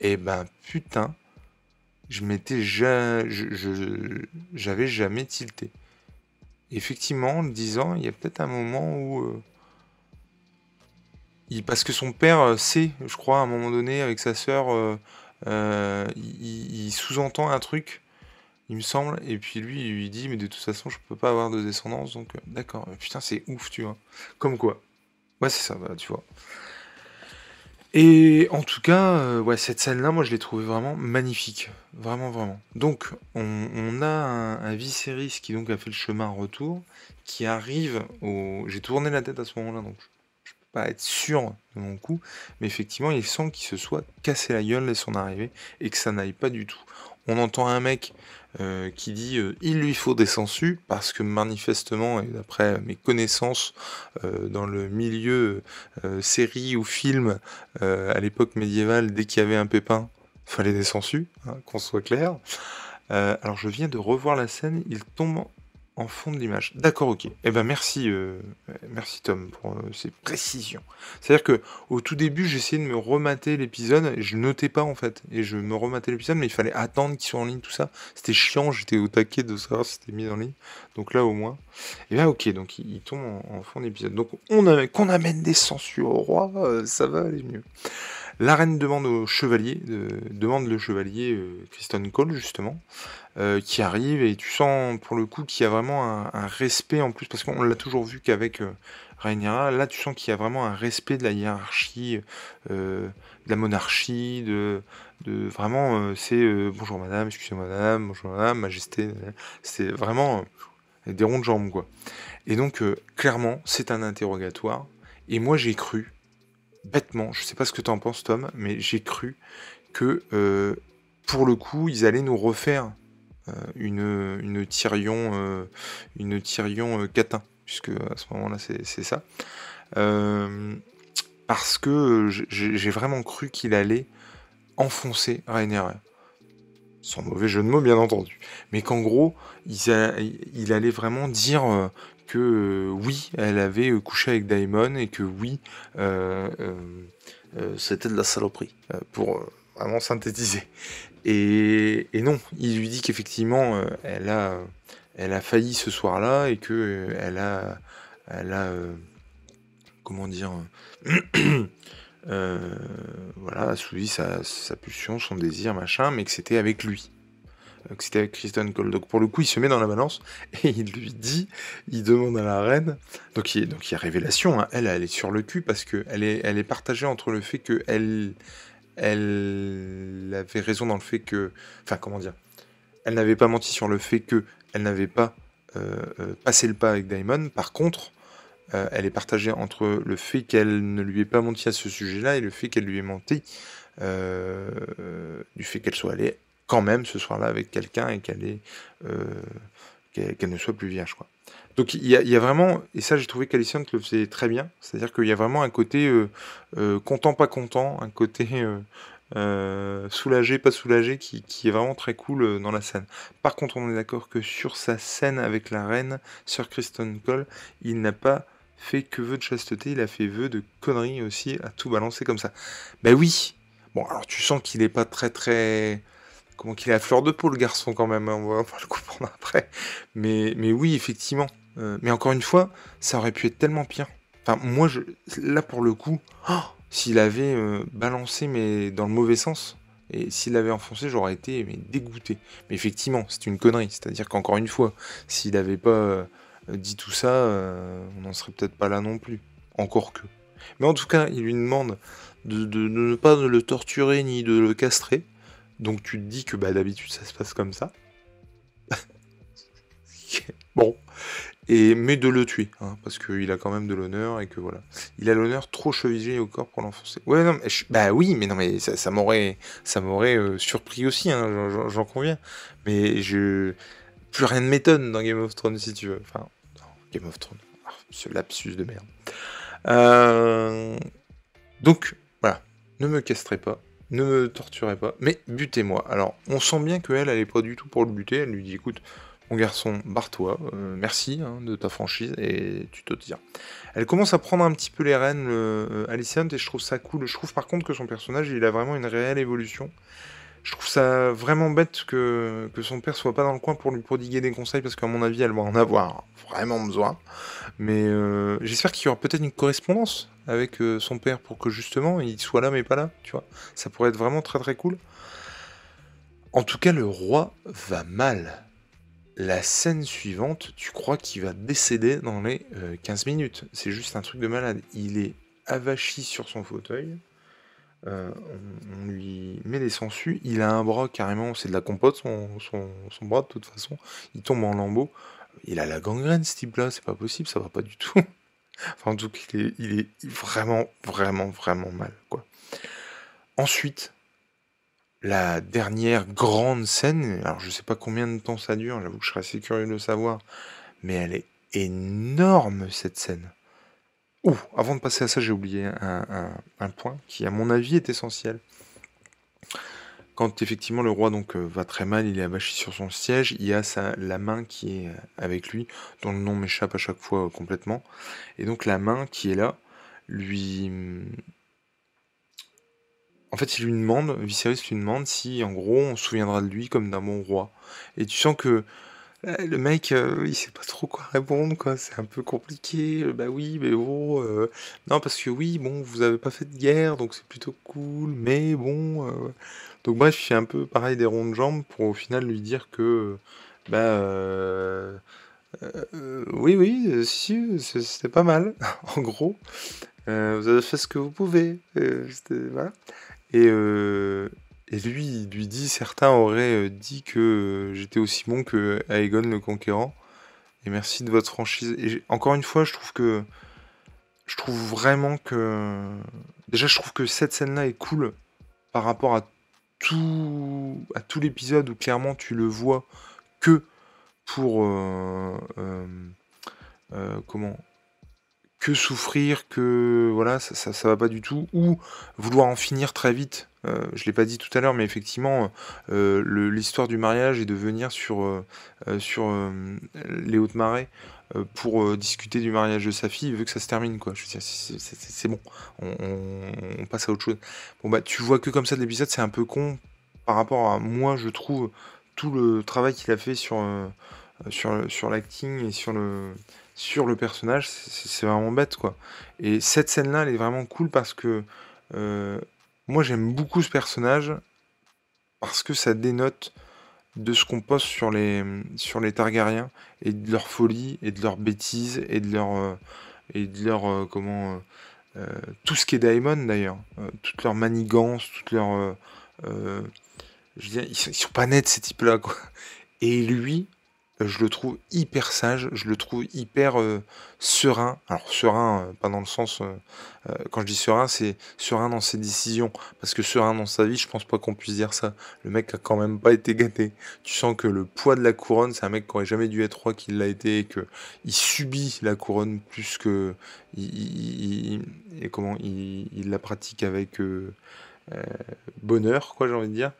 Eh ben putain, je m'étais j'avais jamais tilté. Effectivement, en le disant, il y a peut-être un moment où euh, parce que son père sait, je crois, à un moment donné, avec sa sœur, il, sous-entend un truc, il me semble, et puis lui, il lui dit, mais de toute façon, je peux pas avoir de descendance, donc d'accord. Putain, c'est ouf, tu vois. Comme quoi. Ouais, c'est ça, tu vois. Et en tout cas, euh, cette scène-là, moi, je l'ai trouvée vraiment magnifique. Vraiment, vraiment. Donc, on, a un, Viserys qui donc a fait le chemin retour, qui arrive au... J'ai tourné la tête à ce moment-là, donc je peux pas être sûr de mon coup, mais effectivement, il semble qu'il se soit cassé la gueule à son arrivée, et que ça n'aille pas du tout. On entend un mec euh, qui dit euh, il lui faut des sangsues parce que manifestement et d'après mes connaissances euh, dans le milieu série ou film à l'époque médiévale dès qu'il y avait un pépin fallait des sangsues hein, qu'on soit clair. Alors je viens de revoir la scène il tombe en fond de l'image. D'accord, ok. Eh ben merci, euh, merci Tom pour euh, ces précisions. C'est-à-dire que au tout début, j'essayais de me remater l'épisode, je notais pas en fait, et je me rematais l'épisode, mais il fallait attendre qu'il soit en ligne, tout ça. C'était chiant, j'étais au taquet de savoir si c'était mis en ligne. Donc là au moins. Et là ok, donc il, tombe en, fond d'épisode. Donc on qu'on amène des censures au roi, euh, ça va aller mieux. La reine demande au chevalier, demande le chevalier Kristen Cole justement, euh, qui arrive et tu sens pour le coup qu'il y a vraiment un, respect en plus parce qu'on l'a toujours vu qu'avec euh, là tu sens qu'il y a vraiment un respect de la hiérarchie, de la monarchie, de, vraiment c'est bonjour madame, excusez-moi madame, bonjour madame, majesté, c'est vraiment des ronds de jambes quoi. Et donc clairement c'est un interrogatoire et moi j'ai cru bêtement, je sais pas ce que tu en penses Tom, mais j'ai cru que euh, pour le coup ils allaient nous refaire euh, une, une Tyrion, euh, une Tyrion catin, puisque à ce moment-là c'est ça. parce que j'ai vraiment cru qu'il allait enfoncer Rhaenyra. Sans mauvais jeu de mots, bien entendu. Mais qu'en gros, il, il, allait vraiment dire que euh, oui, elle avait euh, couché avec Daimon et que oui, euh, c'était de la saloperie, pour vraiment synthétiser. Et, non, il lui dit qu'effectivement, elle, a, elle a failli ce soir-là et que elle a, elle a comment dire, voilà, assouvi sa, sa pulsion, son désir, machin, mais que c'était avec lui. Euh, que c'était avec Kristen Cole. Donc pour le coup, il se met dans la balance et il lui dit, il demande à la reine. Donc il, y donc, il y a révélation. Hein. Elle, elle est sur le cul parce que elle est, elle est partagée entre le fait que elle, elle avait raison dans le fait que, enfin comment dire, elle n'avait pas menti sur le fait que elle n'avait pas euh, euh, passé le pas avec Daimon. Par contre, elle est partagée entre le fait qu'elle ne lui ait pas menti à ce sujet-là et le fait qu'elle lui ait menti du fait qu'elle soit allée quand même ce soir-là avec quelqu'un et qu'elle est euh, qu'elle ne soit plus vierge quoi. Donc il y, a, vraiment et ça j'ai trouvé qu'Alicent le faisait très bien, c'est-à-dire qu'il y a vraiment un côté euh, euh, content pas content, un côté soulagé pas soulagé qui, est vraiment très cool dans la scène. Par contre on est d'accord que sur sa scène avec la reine, Sir Kristen Cole, il n'a pas fait que vœu de chasteté, il a fait vœu de conneries aussi à tout balancer comme ça. Ben oui. Bon alors tu sens qu'il est pas très très comment qu'il est à fleur de peau le garçon quand même, hein, on, va, le comprendre après. Mais oui, effectivement. Euh, mais encore une fois, ça aurait pu être tellement pire. Enfin, moi, je, là pour le coup, oh, s'il avait euh, balancé mais dans le mauvais sens, et s'il avait enfoncé, j'aurais été dégoûté. Mais effectivement, c'est une connerie. C'est-à-dire qu'encore une fois, s'il n'avait pas euh, dit tout ça, on n'en serait peut-être pas là non plus. Encore que. Mais en tout cas, il lui demande de, de ne pas le torturer ni de le castrer. Donc tu te dis que bah, d'habitude ça se passe comme ça. bon. Et, mais de le tuer, hein, parce qu'il a quand même de l'honneur et que voilà. Il a l'honneur trop chevillé au corps pour l'enfoncer. Ouais, non, bah oui, mais non, mais ça, m'aurait, ça m'aurait euh, surpris aussi, hein, j'en conviens. Mais je, plus rien ne m'étonne dans Game of Thrones si tu veux. Enfin, Game of Thrones, ah, ce lapsus de merde. Euh, donc voilà, ne me castrez pas ne me torturez pas, mais butez-moi. Alors, on sent bien qu'elle, elle est pas du tout pour le buter. Elle lui dit, écoute, mon garçon, barre-toi, euh, merci hein, de ta franchise, et tu te tiens. Elle commence à prendre un petit peu les rênes, euh, Alicent, et je trouve ça cool. Je trouve par contre que son personnage, il a vraiment une réelle évolution. Je trouve ça vraiment bête que, son père soit pas dans le coin pour lui prodiguer des conseils, parce qu'à mon avis, elle va en avoir vraiment besoin. Mais euh, j'espère qu'il y aura peut-être une correspondance avec son père pour que justement il soit là mais pas là, tu vois. Ça pourrait être vraiment très très cool. En tout cas, le roi va mal. La scène suivante, tu crois qu'il va décéder dans les 15 minutes. C'est juste un truc de malade. Il est avachi sur son fauteuil. Euh, on, lui met des sangsues. Il a un bras carrément, c'est de la compote son, son, bras de toute façon. Il tombe en lambeaux. Il a la gangrène ce type-là, c'est pas possible, ça va pas du tout. enfin, en tout cas, il est, vraiment, vraiment, vraiment mal. quoi. Ensuite, la dernière grande scène, alors je sais pas combien de temps ça dure, j'avoue que je serais assez curieux de savoir, mais elle est énorme cette scène. Ouh, avant de passer à ça, j'ai oublié un, point qui, à mon avis, est essentiel. Quand effectivement le roi donc euh, va très mal, il est avachi sur son siège, il y a la main qui est euh, avec lui, dont le nom m'échappe à chaque fois euh, complètement. Et donc la main qui est là, lui... En fait, il lui demande, Viserys lui demande si, en gros, on se souviendra de lui comme d'un bon roi. Et tu sens que le mec, euh, il sait pas trop quoi répondre, quoi. C'est un peu compliqué. Euh, bah oui, mais bon. Euh, non, parce que oui, bon, vous avez pas fait de guerre, donc c'est plutôt cool. Mais bon. Donc bref, il fait un peu pareil des ronds de jambes pour au final lui dire que. Bah. oui, oui, si, c'était pas mal, en gros. vous avez fait ce que vous pouvez. voilà. Et, et lui, il lui dit, certains auraient euh, dit que euh, j'étais aussi bon que Aegon le Conquérant. Et merci de votre franchise. Et encore une fois, je trouve que. Je trouve vraiment que. Déjà, je trouve que cette scène-là est cool par rapport à tout, à tout l'épisode où clairement tu le vois que pour. Euh, comment que souffrir, que voilà, ça, ça, va pas du tout, ou vouloir en finir très vite. Euh, je l'ai pas dit tout à l'heure, mais effectivement, euh, l'histoire du mariage est de venir sur, euh, sur les hautes marées pour discuter du mariage de sa fille, il veut que ça se termine, quoi. Je veux dire, c'est bon, on, passe à autre chose. Bon, bah, tu vois que comme ça de l'épisode, c'est un peu con par rapport à moi, je trouve, tout le travail qu'il a fait sur, sur, sur l'acting et sur le sur le personnage, c'est vraiment bête, quoi. Et cette scène-là, elle est vraiment cool parce que euh, moi, j'aime beaucoup ce personnage parce que ça dénote de ce qu'on poste sur les, sur les Targaryens et de leur folie et de leur bêtise et de leur, euh, et de leur euh, comment, tout ce qui est Daemon d'ailleurs, toute leur manigance, toute leur. je ils ils sont pas nets ces types-là, quoi. Et lui, je le trouve hyper sage, je le trouve hyper euh, serein. Alors serein, euh, pas dans le sens, euh, quand je dis serein, c'est serein dans ses décisions. Parce que serein dans sa vie, je pense pas qu'on puisse dire ça. Le mec a quand même pas été gâté. Tu sens que le poids de la couronne, c'est un mec qui aurait jamais dû être roi qu'il l'a été, et que il subit la couronne plus que il, et comment il, la pratique avec bonheur, quoi, j'ai envie de dire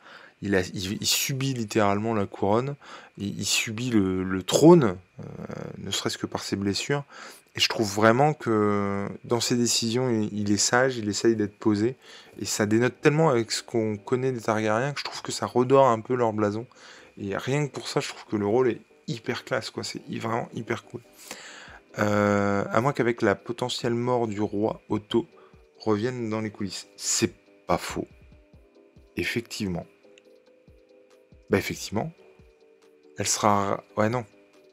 il, subit littéralement la couronne, il, subit le, trône, euh, ne serait-ce que par ses blessures. Et je trouve vraiment que dans ses décisions, il, est sage, il essaye d'être posé. Et ça dénote tellement avec ce qu'on connaît des Targaryens que je trouve que ça redore un peu leur blason. Et rien que pour ça, je trouve que le rôle est hyper classe, quoi. C'est vraiment hyper cool. Euh, à moins qu'avec la potentielle mort du roi Otto revienne dans les coulisses. C'est pas faux. Effectivement. Bah effectivement. Elle sera... Ouais non.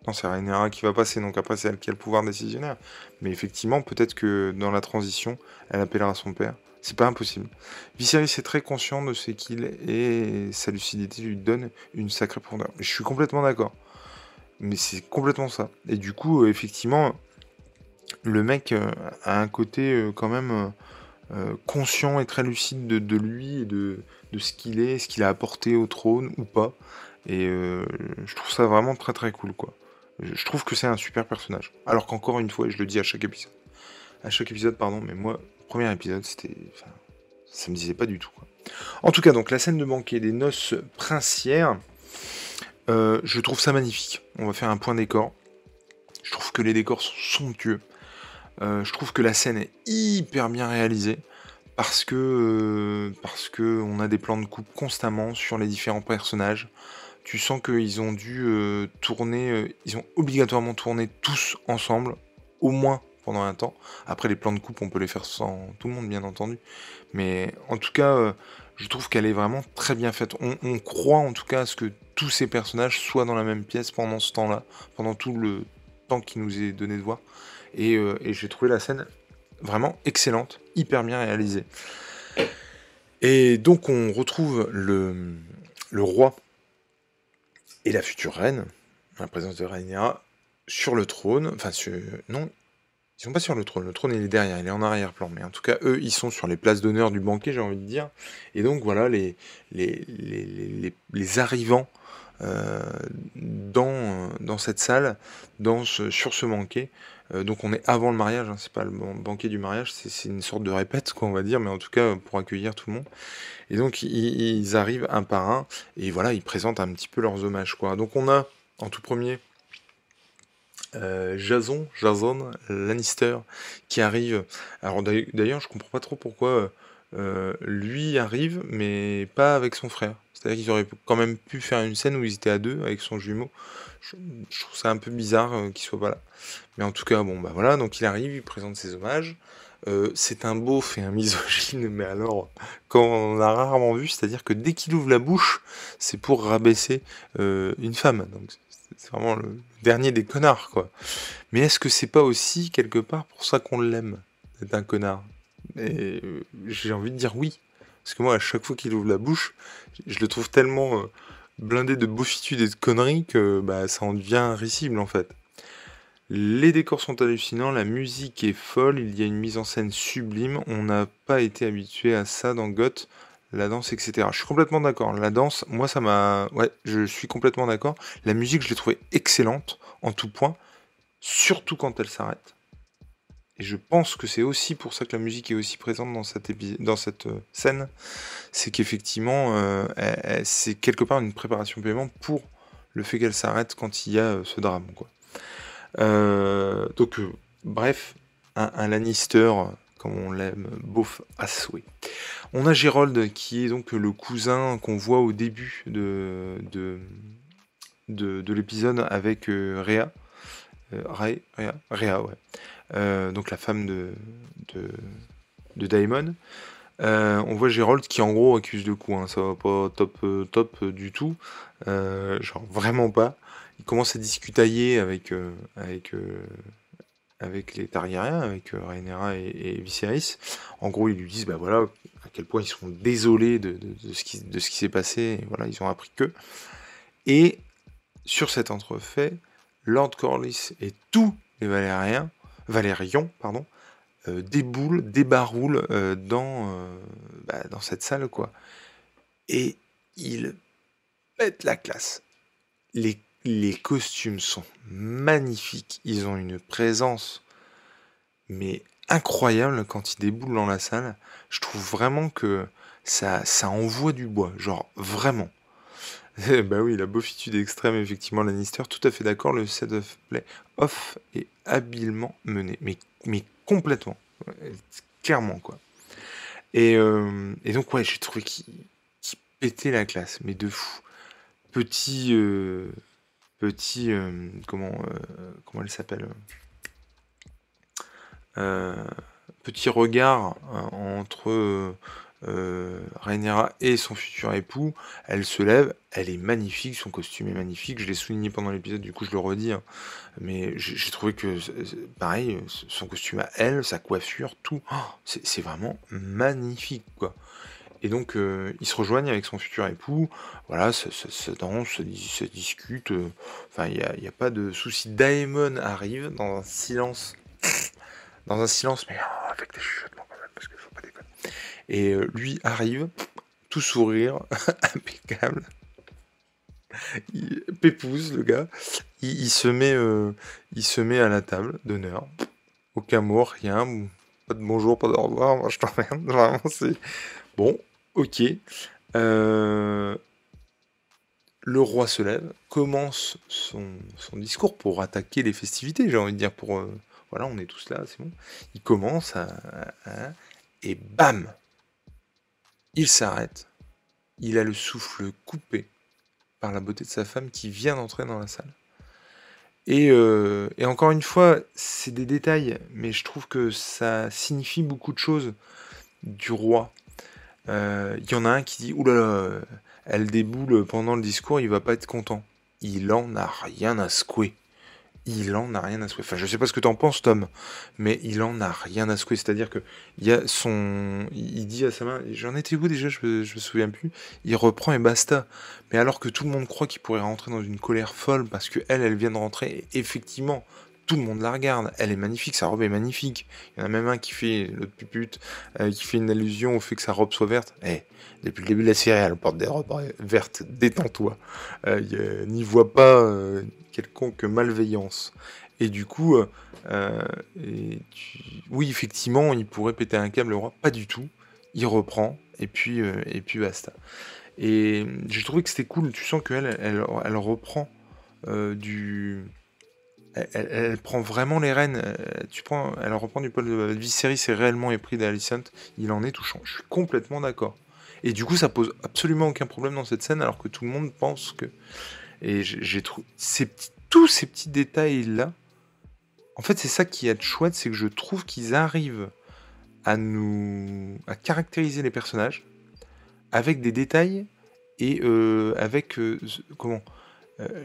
Non, c'est Rhaenyra qui va passer, donc après c'est elle qui a le pouvoir décisionnaire. Mais effectivement, peut-être que dans la transition, elle appellera son père. C'est pas impossible. Viserys est très conscient de ce qu'il est et sa lucidité lui donne une sacrée profondeur. Je suis complètement d'accord. Mais c'est complètement ça. Et du coup, euh, effectivement, le mec euh, a un côté euh, quand même conscient et très lucide de lui et de, de ce qu'il est, ce qu'il a apporté au trône ou pas. Et euh, je trouve ça vraiment très très cool quoi. Je trouve que c'est un super personnage. Alors qu'encore une fois, et je le dis à chaque épisode, à chaque épisode pardon, mais moi, premier épisode, c'était, enfin, ça me disait pas du tout. En tout cas, donc la scène de banquet des noces princières, euh, je trouve ça magnifique. On va faire un point décor. Je trouve que les décors sont somptueux. Euh, je trouve que la scène est hyper bien réalisée parce que parce que on a des plans de coupe constamment sur les différents personnages. Tu sens qu'ils ont dû tourner, ils ont obligatoirement tourné tous ensemble, au moins pendant un temps. Après, les plans de coupe, on peut les faire sans tout le monde, bien entendu. Mais en tout cas, je trouve qu'elle est vraiment très bien faite. On, croit en tout cas à ce que tous ces personnages soient dans la même pièce pendant ce temps-là, pendant tout le temps qui nous est donné de voir. Et, et j'ai trouvé la scène vraiment excellente, hyper bien réalisée. Et donc on retrouve le, roi et la future reine, la présence de Rhaenyra, sur le trône, enfin non, ils sont pas sur le trône, le trône il est derrière, il est en arrière-plan, mais en tout cas eux ils sont sur les places d'honneur du banquet j'ai envie de dire, et donc voilà les, arrivants euh, dans, cette salle, sur ce banquet, euh, donc on est avant le mariage, hein, c'est pas le banquet du mariage, c'est une sorte de répète, quoi, on va dire, mais en tout cas pour accueillir tout le monde. Et donc ils, arrivent un par un, et voilà, ils présentent un petit peu leurs hommages, quoi. Donc on a en tout premier euh, Jason, Jason Lannister, qui arrive. Alors d'ailleurs, je comprends pas trop pourquoi euh, lui arrive, mais pas avec son frère. C'est-à-dire qu'ils auraient quand même pu faire une scène où ils étaient à deux avec son jumeau. Je, trouve ça un peu bizarre euh, qu'il soit pas là. Mais en tout cas, bon, bah voilà, donc il arrive, il présente ses hommages. Euh, c'est un beauf et un misogyne, mais alors, quand on a rarement vu, c'est-à-dire que dès qu'il ouvre la bouche, c'est pour rabaisser euh, une femme. Donc c'est vraiment le dernier des connards, quoi. Mais est-ce que c'est pas aussi quelque part pour ça qu'on l'aime, d'être un connard? Et j'ai envie de dire oui. Parce que moi, à chaque fois qu'il ouvre la bouche, je le trouve tellement blindé de beaufitude et de conneries que bah, ça en devient risible en fait. Les décors sont hallucinants, la musique est folle, il y a une mise en scène sublime, on n'a pas été habitué à ça dans Goth, la danse, etc. Je suis complètement d'accord. La danse, moi ça m'a... Ouais, je suis complètement d'accord. La musique, je l'ai trouvée excellente en tout point, surtout quand elle s'arrête. Et je pense que c'est aussi pour ça que la musique est aussi présente dans cette, euh, scène. C'est qu'effectivement, euh, c'est quelque part une préparation paiement pour le fait qu'elle s'arrête quand il y a euh, ce drame. Donc, bref, un, Lannister, comme on l'aime, beauf à souhait. On a Gérold qui est donc le cousin qu'on voit au début de, de, de, l'épisode avec Rhea. Rhea, Rhea, ouais. Euh, donc la femme de, de, Daemon. Euh, on voit Geralt qui en gros accuse de coup, hein. ça va pas top euh, top du tout, genre vraiment pas. Il commence à discutailler avec avec les Targaryens, avec Rhaenyra et, et, Viserys. En gros, ils lui disent bah voilà à quel point ils sont désolés de, ce qui de ce qui s'est passé. Voilà, ils ont appris que. Et sur cet entrefait, Lord Corlys et tous les Valériens Valérion, pardon, euh, déboule, débaroule euh, dans, euh, bah, dans cette salle, quoi. Et il pète la classe. Les, costumes sont magnifiques, ils ont une présence, mais incroyable quand ils déboulent dans la salle. Je trouve vraiment que ça, ça envoie du bois, genre vraiment. bah oui, la beaufitude extrême, effectivement, Lannister, tout à fait d'accord, le set of play off est habilement mené, mais, complètement, clairement, quoi. Et, euh, et donc, ouais, j'ai trouvé qu'il pétait la classe, mais de fou. Petit, euh, petit, euh, comment, comment elle s'appelle Petit regard entre euh, Rhaenyra et son futur époux, elle se lève, elle est magnifique, son costume est magnifique, je l'ai souligné pendant l'épisode, du coup je le redis, hein. mais j'ai trouvé que, pareil, son costume à elle, sa coiffure, tout, oh, c'est vraiment magnifique, quoi. Et donc, euh, ils se rejoignent avec son futur époux. Voilà, ça, danse, ça, discute. Euh, enfin, il n'y a, pas de souci. Daemon arrive dans un silence. Dans un silence, mais oh, avec des chuchotements quand même, parce qu'il faut pas déconner. Et euh, lui arrive, tout sourire, impeccable. Il, pépouze le gars. Il, se met, euh, il se met à la table d'honneur. Aucun mot, rien. Pas de bonjour, pas de revoir. Moi, je t'emmerde. Vraiment, c'est. Bon, ok. Euh, le roi se lève, commence son, discours pour attaquer les festivités, j'ai envie de dire. Pour, voilà, on est tous là, c'est bon. Il commence et bam Il s'arrête. Il a le souffle coupé par la beauté de sa femme qui vient d'entrer dans la salle. Et, euh, encore une fois, c'est des détails, mais je trouve que ça signifie beaucoup de choses du roi. Euh, Il y en a un qui dit Oulala, elle déboule pendant le discours, il va pas être content. Il en a rien à secouer il en a rien à secouer. Enfin, je sais pas ce que tu en penses, Tom, mais il en a rien à secouer. C'est-à-dire que il y a son, il dit à sa main, j'en étais où déjà, je, je me souviens plus. Il reprend et basta. Mais alors que tout le monde croit qu'il pourrait rentrer dans une colère folle parce que elle, elle vient de rentrer. effectivement, tout le monde la regarde. Elle est magnifique, sa robe est magnifique. Il y en a même un qui fait, l'autre pupute, euh, qui fait une allusion au fait que sa robe soit verte. Eh, depuis le début de la série, elle porte des robes vertes, détends-toi. Euh, N'y voit pas euh, quelconque malveillance. Et du coup, oui, effectivement, il pourrait péter un câble, le roi. Pas du tout. Il reprend, et puis, et puis basta. Et j'ai trouvé que c'était cool. Tu sens qu'elle, elle, elle reprend du elle, prend vraiment les rênes. Euh, elle reprend du pôle de Viserys c'est réellement épris d'Alicent. Il en est touchant. Je suis complètement d'accord. Et du coup, ça pose absolument aucun problème dans cette scène, alors que tout le monde pense que. Et j'ai trouvé tous ces petits détails là. En fait, c'est ça qui est chouette, c'est que je trouve qu'ils arrivent à nous à caractériser les personnages avec des détails et euh, avec euh, comment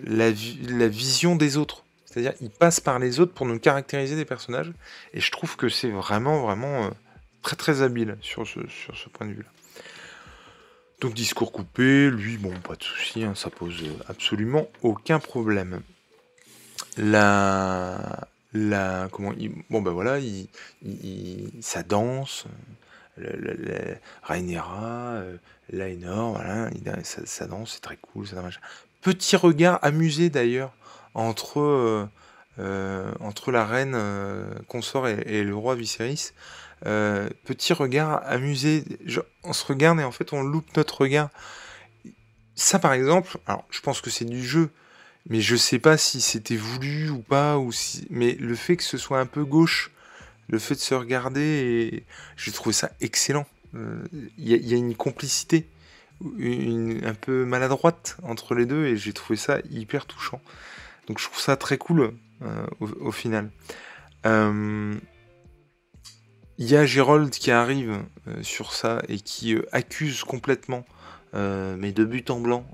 la, la vision des autres. C'est-à-dire, il passe par les autres pour nous caractériser des personnages. Et je trouve que c'est vraiment, vraiment euh, très, très habile sur ce, point de vue-là. Donc, discours coupé, lui, bon, pas de souci, hein, ça pose absolument aucun problème. La. La, comment bon ben voilà il, ça danse le, le, euh, Laenor, voilà, ça, ça, danse, c'est très cool, ça Petit regard amusé d'ailleurs entre, euh, euh, entre la reine euh, consort et, le roi Viserys. petit regard amusé, on se regarde et en fait on loupe notre regard. Ça par exemple, alors je pense que c'est du jeu, mais je sais pas si c'était voulu ou pas, ou si... mais le fait que ce soit un peu gauche, le fait de se regarder, j'ai trouvé ça excellent. Il y, a une complicité un peu maladroite entre les deux, et j'ai trouvé ça hyper touchant. Donc je trouve ça très cool euh, au, final. Euh, il y a Gérold qui arrive euh, sur ça et qui accuse complètement, mais de but en blanc,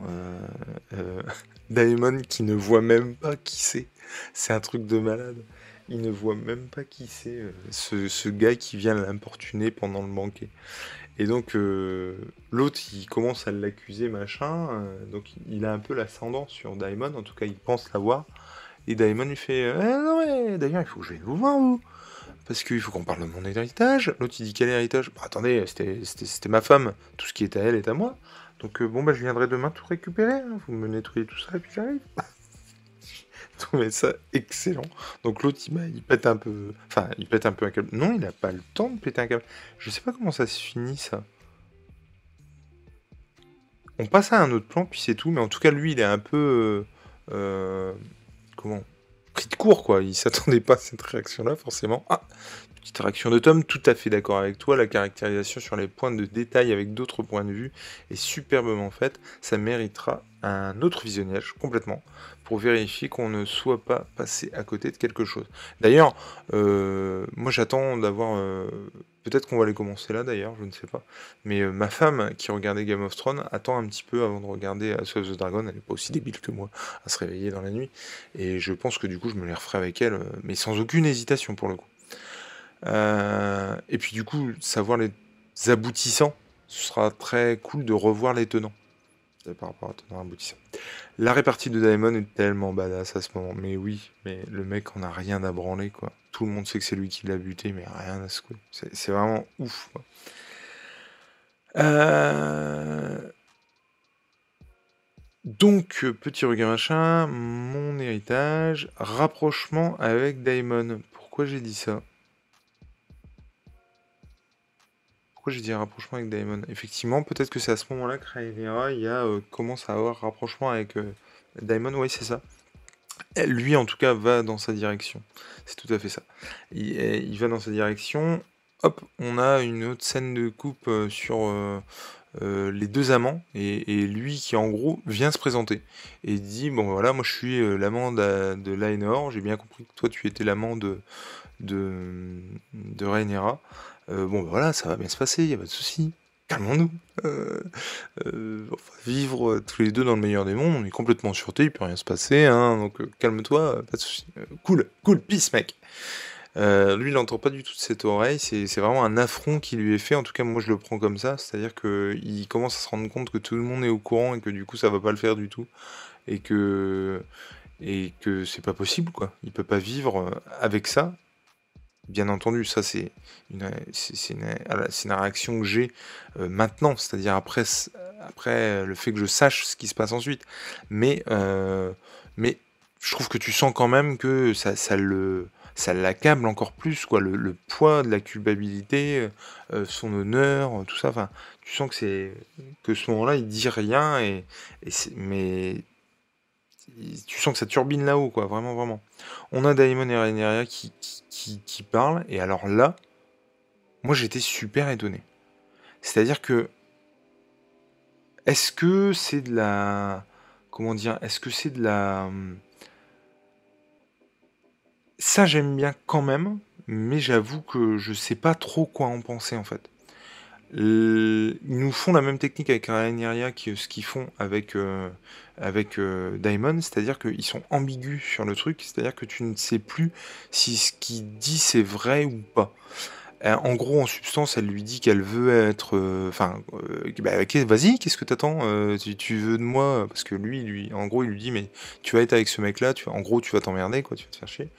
Daemon qui ne voit même pas qui c'est. C'est un truc de malade. Il ne voit même pas qui c'est, ce, ce, gars qui vient l'importuner pendant le banquet. Et donc euh, l'autre il commence à l'accuser machin, euh, donc il a un peu l'ascendant sur Daimon, en tout cas il pense l'avoir. Et Daimon lui fait eh, non d'ailleurs il faut que je vienne vous voir vous parce qu'il faut qu'on parle de mon héritage. L'autre il dit quel héritage? Bah attendez c'était ma femme, tout ce qui est à elle est à moi. Donc euh, bon bah je viendrai demain tout récupérer, hein. vous me nettoyez tout ça et puis j'arrive. trouvais ça excellent. Donc l'autre, il, pète un peu... Enfin, il pète un peu un câble. Non, il n'a pas le temps de péter un câble. Je sais pas comment ça se finit, ça. On passe à un autre plan, puis c'est tout. Mais en tout cas, lui, il est un peu... Euh, euh, comment? Pris de court, quoi. Il s'attendait pas à cette réaction-là, forcément. Ah Petite réaction de Tom, tout à fait d'accord avec toi. La caractérisation sur les points de détail avec d'autres points de vue est superbement faite. Ça méritera un autre visionnage complètement pour vérifier qu'on ne soit pas passé à côté de quelque chose. D'ailleurs, euh, moi j'attends d'avoir... Euh, peut-être qu'on va les commencer là d'ailleurs, je ne sais pas. Mais euh, ma femme qui regardait Game of Thrones attend un petit peu avant de regarder House of the Dragon. Elle n'est pas aussi débile que moi à se réveiller dans la nuit. Et je pense que du coup je me les referai avec elle, mais sans aucune hésitation pour le coup. Et puis du coup, savoir les aboutissants, ce sera très cool de revoir les tenants par rapport à tenant aboutissant. La répartie de Daemon est tellement badass à ce moment. Mais oui, mais le mec, on a rien à branler, quoi. Tout le monde sait que c'est lui qui l'a buté, mais rien à secouer. C'est vraiment ouf, euh, Donc, petit regard machin, mon héritage, rapprochement avec Daemon. Pourquoi j'ai dit ça? Pourquoi j'ai dit rapprochement avec Daemon? Effectivement, peut-être que c'est à ce moment-là que Rhaenyra euh, commence à avoir rapprochement avec euh, oui c'est ça. lui en tout cas va dans sa direction. C'est tout à fait ça. Il, va dans sa direction. Hop, on a une autre scène de coupe euh, sur euh, les deux amants et, lui qui en gros vient se présenter et dit bon voilà moi je suis l'amant de, de Laenor j'ai bien compris que toi tu étais l'amant de de, de bon bah, voilà ça va bien se passer il y a pas de souci calmons-nous vivre tous les deux dans le meilleur des mondes on est complètement en sûreté il peut rien se passer hein, donc calme-toi pas de souci cool cool peace mec euh, lui, il n'entend pas du tout de cette oreille. C'est vraiment un affront qui lui est fait. En tout cas, moi, je le prends comme ça. C'est-à-dire qu'il commence à se rendre compte que tout le monde est au courant et que du coup, ça va pas le faire du tout. Et que, et que c'est pas possible, quoi. Il peut pas vivre avec ça. Bien entendu, ça, c'est une, une, réaction que j'ai euh, maintenant. C'est-à-dire après, après le fait que je sache ce qui se passe ensuite. Mais, euh, mais je trouve que tu sens quand même que ça, ça le ça l'accable encore plus, quoi, le, poids de la culpabilité, euh, euh, son honneur, tout ça. Enfin, tu sens que c'est que ce moment-là, il dit rien, et, mais tu sens que ça turbine là-haut, quoi, vraiment, vraiment. On a Daimon et Rhaenyra qui, qui, qui, parlent, et alors là, moi j'étais super étonné. C'est-à-dire que, est-ce que c'est de la, comment dire, est-ce que c'est de la hum, ça, j'aime bien quand même, mais j'avoue que je sais pas trop quoi en penser en fait. Ils nous font la même technique avec Rhaenyra que ce qu'ils font avec, euh, avec euh, Daemon, c'est-à-dire qu'ils sont ambigus sur le truc, c'est-à-dire que tu ne sais plus si ce qu'il dit c'est vrai ou pas. Euh, en gros, en substance, elle lui dit qu'elle veut être. Enfin, bah, vas-y, qu'est-ce que t'attends tu, tu veux de moi Parce que lui, lui, en gros, il lui dit Mais tu vas être avec ce mec-là, en gros, tu vas t'emmerder, quoi, tu vas te faire chier.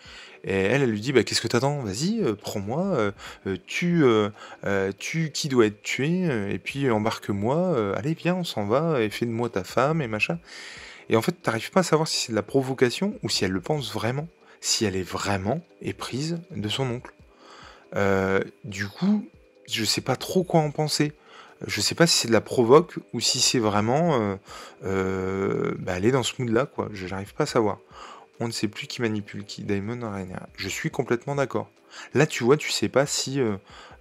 Et elle, elle lui dit bah, Qu'est-ce que t'attends? Vas-y, euh, prends-moi, euh, euh, tue, tu qui doit être tué, et puis embarque-moi, allez, viens, on s'en va, et fais de moi ta femme, et machin. Et en fait, t'arrives pas à savoir si c'est de la provocation ou si elle le pense vraiment, si elle est vraiment éprise de son oncle. du coup, je sais pas trop quoi en penser. Je sais pas si c'est de la provoque ou si c'est vraiment bah, aller dans ce mood-là, quoi. Je n'arrive pas à savoir on ne sait plus qui manipule qui, Daimon Rhaenyra. Je suis complètement d'accord. Là, tu vois, tu sais pas si euh,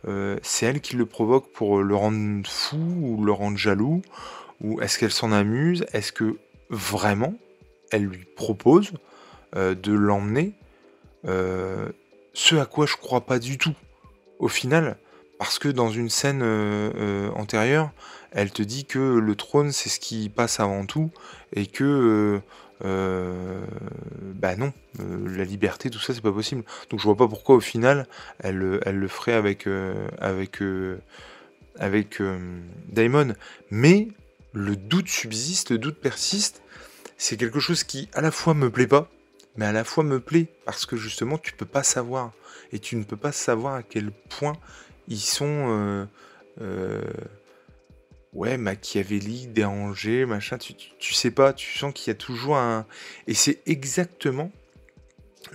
euh, c'est elle qui le provoque pour le rendre fou ou le rendre jaloux, ou est-ce qu'elle s'en amuse, est-ce que vraiment elle lui propose euh, de l'emmener, ce à quoi je crois pas du tout? Au final, parce que dans une scène antérieure, elle te dit que le trône c'est ce qui passe avant tout et que euh, bah non, euh, la liberté, tout ça, c'est pas possible. Donc je vois pas pourquoi au final elle, le ferait avec euh, avec avec Daimon. Mais le doute subsiste, le doute persiste. C'est quelque chose qui à la fois me plaît pas, mais à la fois me plaît parce que justement tu peux pas savoir et tu ne peux pas savoir à quel point ils sont ouais, machiavélique, dérangé, machin, tu, tu, sais pas, tu sens qu'il y a toujours un... Et c'est exactement,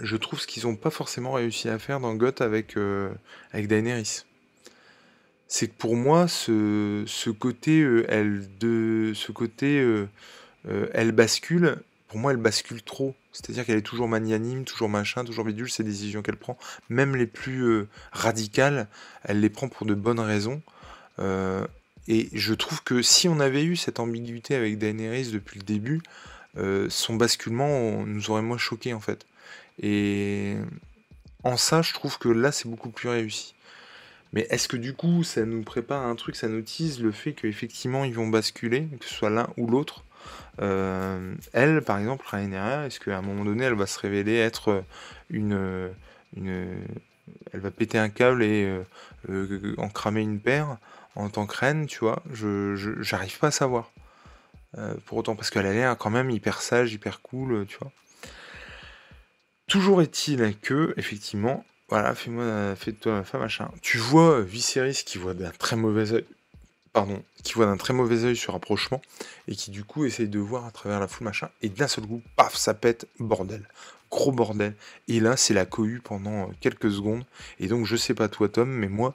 je trouve, ce qu'ils n'ont pas forcément réussi à faire dans Goth avec, euh, avec Daenerys. C'est que pour moi, ce, ce côté, euh, elle, de, ce côté euh, elle bascule, pour moi, elle bascule trop. C'est-à-dire qu'elle est toujours magnanime, toujours machin, toujours bidule, ces décisions qu'elle prend, même les plus radicales, elle les prend pour de bonnes raisons. Et je trouve que si on avait eu cette ambiguïté avec Daenerys depuis le début, euh, son basculement nous aurait moins choqué en fait. Et en ça, je trouve que là, c'est beaucoup plus réussi. Mais est-ce que du coup, ça nous prépare un truc, ça nous tease le fait qu'effectivement, ils vont basculer, que ce soit l'un ou l'autre? Euh, Elle, par exemple, Rhaenyra, est-ce qu'à un moment donné, elle va se révéler être une... une elle va péter un câble et euh, en cramer une paire? En tant que reine, tu vois, je j'arrive pas à savoir. Euh, pour autant, parce qu'elle a l'air quand même hyper sage, hyper cool, tu vois. Toujours est-il que, effectivement, voilà, fais-moi, fais-toi ma femme, machin. Tu vois Viserys qui voit d'un très mauvais œil, pardon, qui voit d'un très mauvais œil ce rapprochement, et qui du coup essaye de voir à travers la foule, machin, et d'un seul coup, paf, ça pète, bordel. Gros bordel. Et là, c'est la cohue pendant quelques secondes. Et donc, je sais pas toi, Tom, mais moi,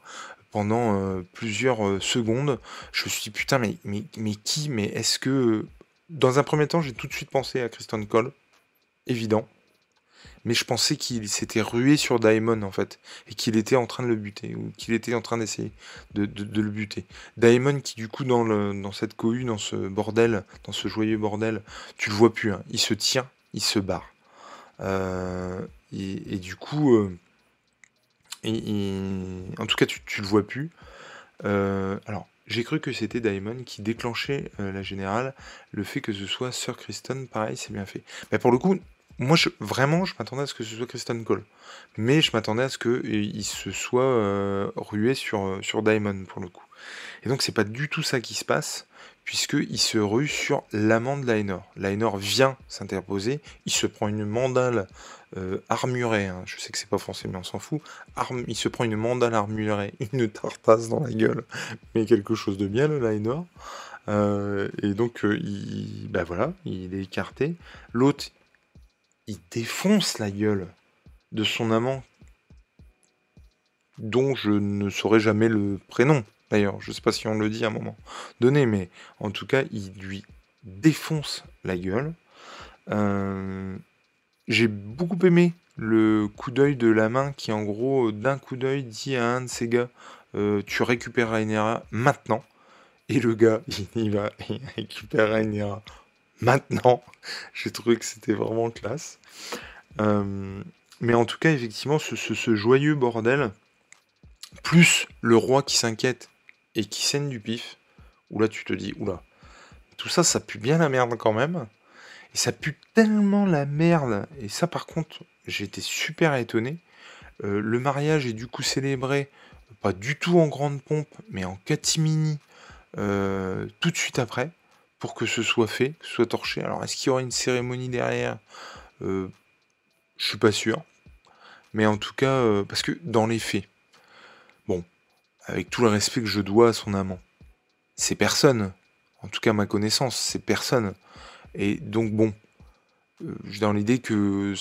pendant euh, plusieurs euh, secondes. Je me suis dit, putain, mais, mais, mais qui Mais est-ce que. Dans un premier temps, j'ai tout de suite pensé à Kristen Cole. Évident. mais je pensais qu'il s'était rué sur Daemon en fait, et qu'il était en train de le buter, ou qu'il était en train d'essayer de, le buter. Daemon qui du coup dans, cette cohue, dans ce bordel, dans ce joyeux bordel, tu le vois plus, hein. il se tient, il se barre. Euh, et, du coup, en tout cas tu, le vois plus. Euh, alors, j'ai cru que c'était Daemon qui déclenchait la générale. Le fait que ce soit Sir Kristen, pareil, c'est bien fait. Mais pour le coup, moi, vraiment, je m'attendais à ce que ce soit Kristen Cole. Mais je m'attendais à ce qu'il se soit euh, rué sur, euh, sur Diamond, pour le coup. Et donc, c'est pas du tout ça qui se passe, puisqu'il se rue sur l'amant de Laenor. Laenor vient s'interposer, il se prend une mandale euh, armurée, hein. je sais que c'est pas français, mais on s'en fout. il se prend une mandale armurée, une tartasse dans la gueule, mais quelque chose de bien, le Laenor. et donc, il, bah voilà, il est écarté. L'autre, il défonce la gueule de son amant, dont je ne saurais jamais le prénom. D'ailleurs, je ne sais pas si on le dit à un moment donné, mais en tout cas, il lui défonce la gueule. Euh, j'ai beaucoup aimé le coup d'œil de la main qui, en gros, d'un coup d'œil, dit à un de ses gars euh, Tu récupères Rhaenyra maintenant. Et le gars, il, va, il récupère Rhaenyra maintenant. J'ai trouvé que c'était vraiment classe. Euh, mais en tout cas, effectivement, ce, joyeux bordel, plus le roi qui s'inquiète et qui saigne du pif, où là tu te dis, oula, tout ça, ça pue bien la merde quand même. Et ça pue tellement la merde. Et ça, par contre, été super étonné. Euh, le mariage est du coup célébré, pas du tout en grande pompe, mais en catimini, euh, tout de suite après pour que ce soit fait, que ce soit torché. Alors, est-ce qu'il y aura une cérémonie derrière? Euh, Je suis pas sûr. Mais en tout cas, euh, parce que dans les faits, avec tout le respect que je dois à son amant, c'est personne. En tout cas, ma connaissance, c'est personne. Et donc, bon, euh, dans l'idée que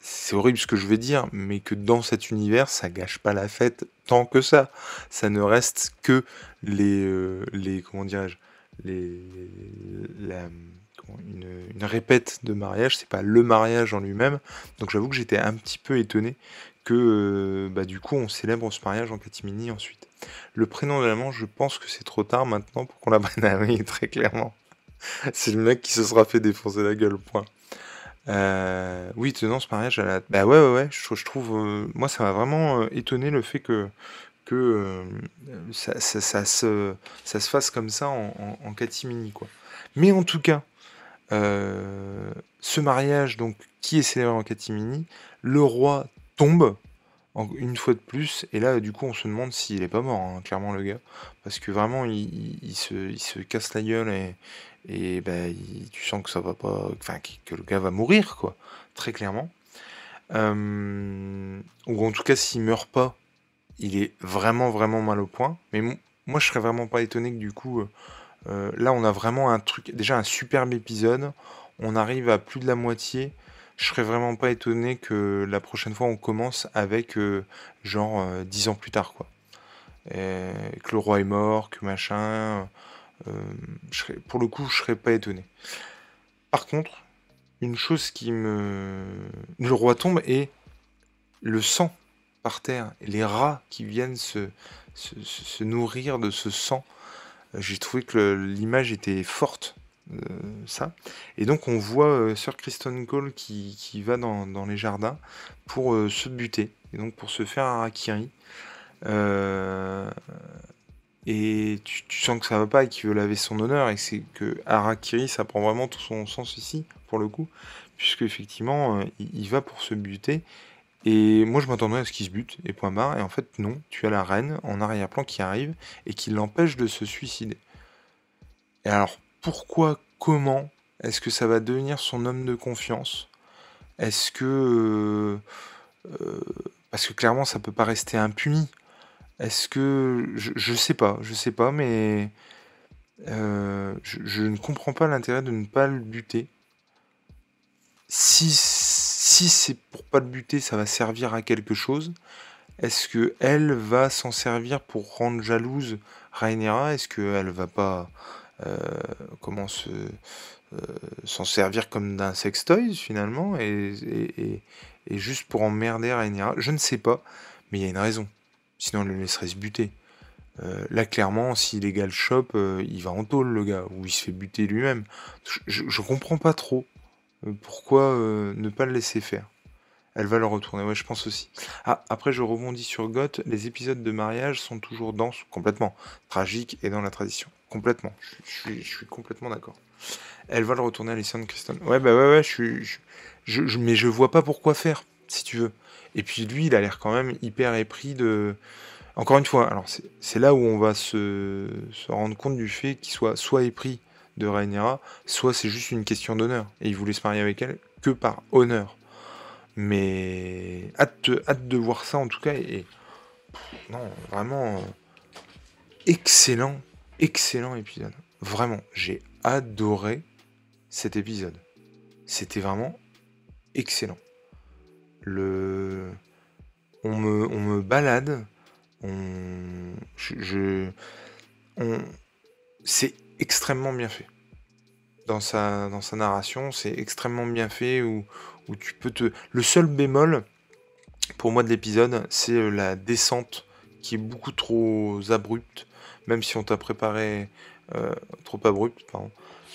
c'est horrible ce que je vais dire, mais que dans cet univers, ça gâche pas la fête tant que ça. Ça ne reste que les, euh, les comment dirais-je, les, une, répète de mariage, c'est pas le mariage en lui-même. Donc j'avoue que j'étais un petit peu étonné que euh, bah, du coup on célèbre ce mariage en catimini ensuite. Le prénom de l'amant, je pense que c'est trop tard maintenant pour qu'on la prenne oui, très clairement. c'est le mec qui se sera fait défoncer la gueule, point. Euh, oui, tenant ce mariage à la... Bah ouais, ouais, ouais, je, trouve... Euh, moi, ça m'a vraiment étonné le fait que, que ça, se, ça se fasse comme ça en, catimini. Quoi. Mais en tout cas, ce mariage donc, qui est célébré en catimini, le roi tombe une fois de plus, et là du coup on se demande s'il est pas mort, hein, clairement le gars, parce que vraiment il, se, casse la gueule et, et bah, tu sens que ça va pas, enfin que le gars va mourir quoi, très clairement. Euh, ou en tout cas s'il meurt pas, il est vraiment, vraiment mal au point. Mais moi, je serais vraiment pas étonné que du coup, euh, euh, là, on a vraiment un truc, déjà un superbe épisode. On arrive à plus de la moitié. Je serais vraiment pas étonné que la prochaine fois, on commence avec euh, genre dix ans plus tard, quoi. que le roi est mort, que machin. pour le coup, je serais pas étonné. Par contre, une chose qui me. Le roi tombe et le sang par terre, les rats qui viennent se, nourrir de ce sang. Euh, j'ai trouvé que l'image était forte, euh, ça. Et donc on voit euh, Sir Kristen Cole qui, qui va dans, dans, les jardins pour se buter, et donc pour se faire un harakiri. et tu, sens que ça va pas et qu'il veut laver son honneur, et c'est que harakiri, ça prend vraiment tout son sens ici, pour le coup, puisque effectivement, il, il va pour se buter, et moi, je m'attendais à ce qu'il se bute, et point barre. Et en fait, non. Tu as la reine en arrière-plan qui arrive et qui l'empêche de se suicider. Et alors, pourquoi, comment est-ce que ça va devenir son homme de confiance? Est-ce que. Euh, euh, parce que clairement, ça peut pas rester impuni. Est-ce que. Je, je, sais pas, je sais pas, mais. Euh, je, ne comprends pas l'intérêt de ne pas le buter. Si si c'est pour pas le buter, ça va servir à quelque chose. Est-ce que elle va s'en servir pour rendre jalouse Rhaenyra? Est-ce qu'elle va pas comment se s'en servir comme d'un sextoy finalement et, juste pour emmerder. Je ne sais pas, mais il y a une raison. Sinon, on le laisserait se buter. là, clairement, s'il égale shop, il va en tôle, le gars, ou il se fait buter lui-même. Je, je, comprends pas trop pourquoi ne pas le laisser faire. Elle va le retourner, ouais, je pense aussi. Ah, après, je rebondis sur Goth. Les épisodes de mariage sont toujours denses, complètement. Tragiques et dans la tradition. Complètement. Je, suis, complètement d'accord. Elle va le retourner à Alison Kristen. Ouais, bah ouais, ouais, je suis. Mais je vois pas pourquoi faire, si tu veux. Et puis lui, il a l'air quand même hyper épris de. Encore une fois, alors c'est là où on va se, se rendre compte du fait qu'il soit soit épris de Rhaenyra, soit c'est juste une question d'honneur. Et il voulait se marier avec elle que par honneur. Mais hâte, hâte de voir ça en tout cas. Et, non, vraiment euh, excellent, excellent épisode. Vraiment, j'ai adoré cet épisode. C'était vraiment excellent. Le, on me, on me balade. On, je, on, c'est extrêmement bien fait. Dans sa, dans sa narration, c'est extrêmement bien fait. Où, où tu peux te. Le seul bémol pour moi de l'épisode, c'est la descente qui est beaucoup trop abrupte, même si on t'a préparé euh, trop abrupte, pardon.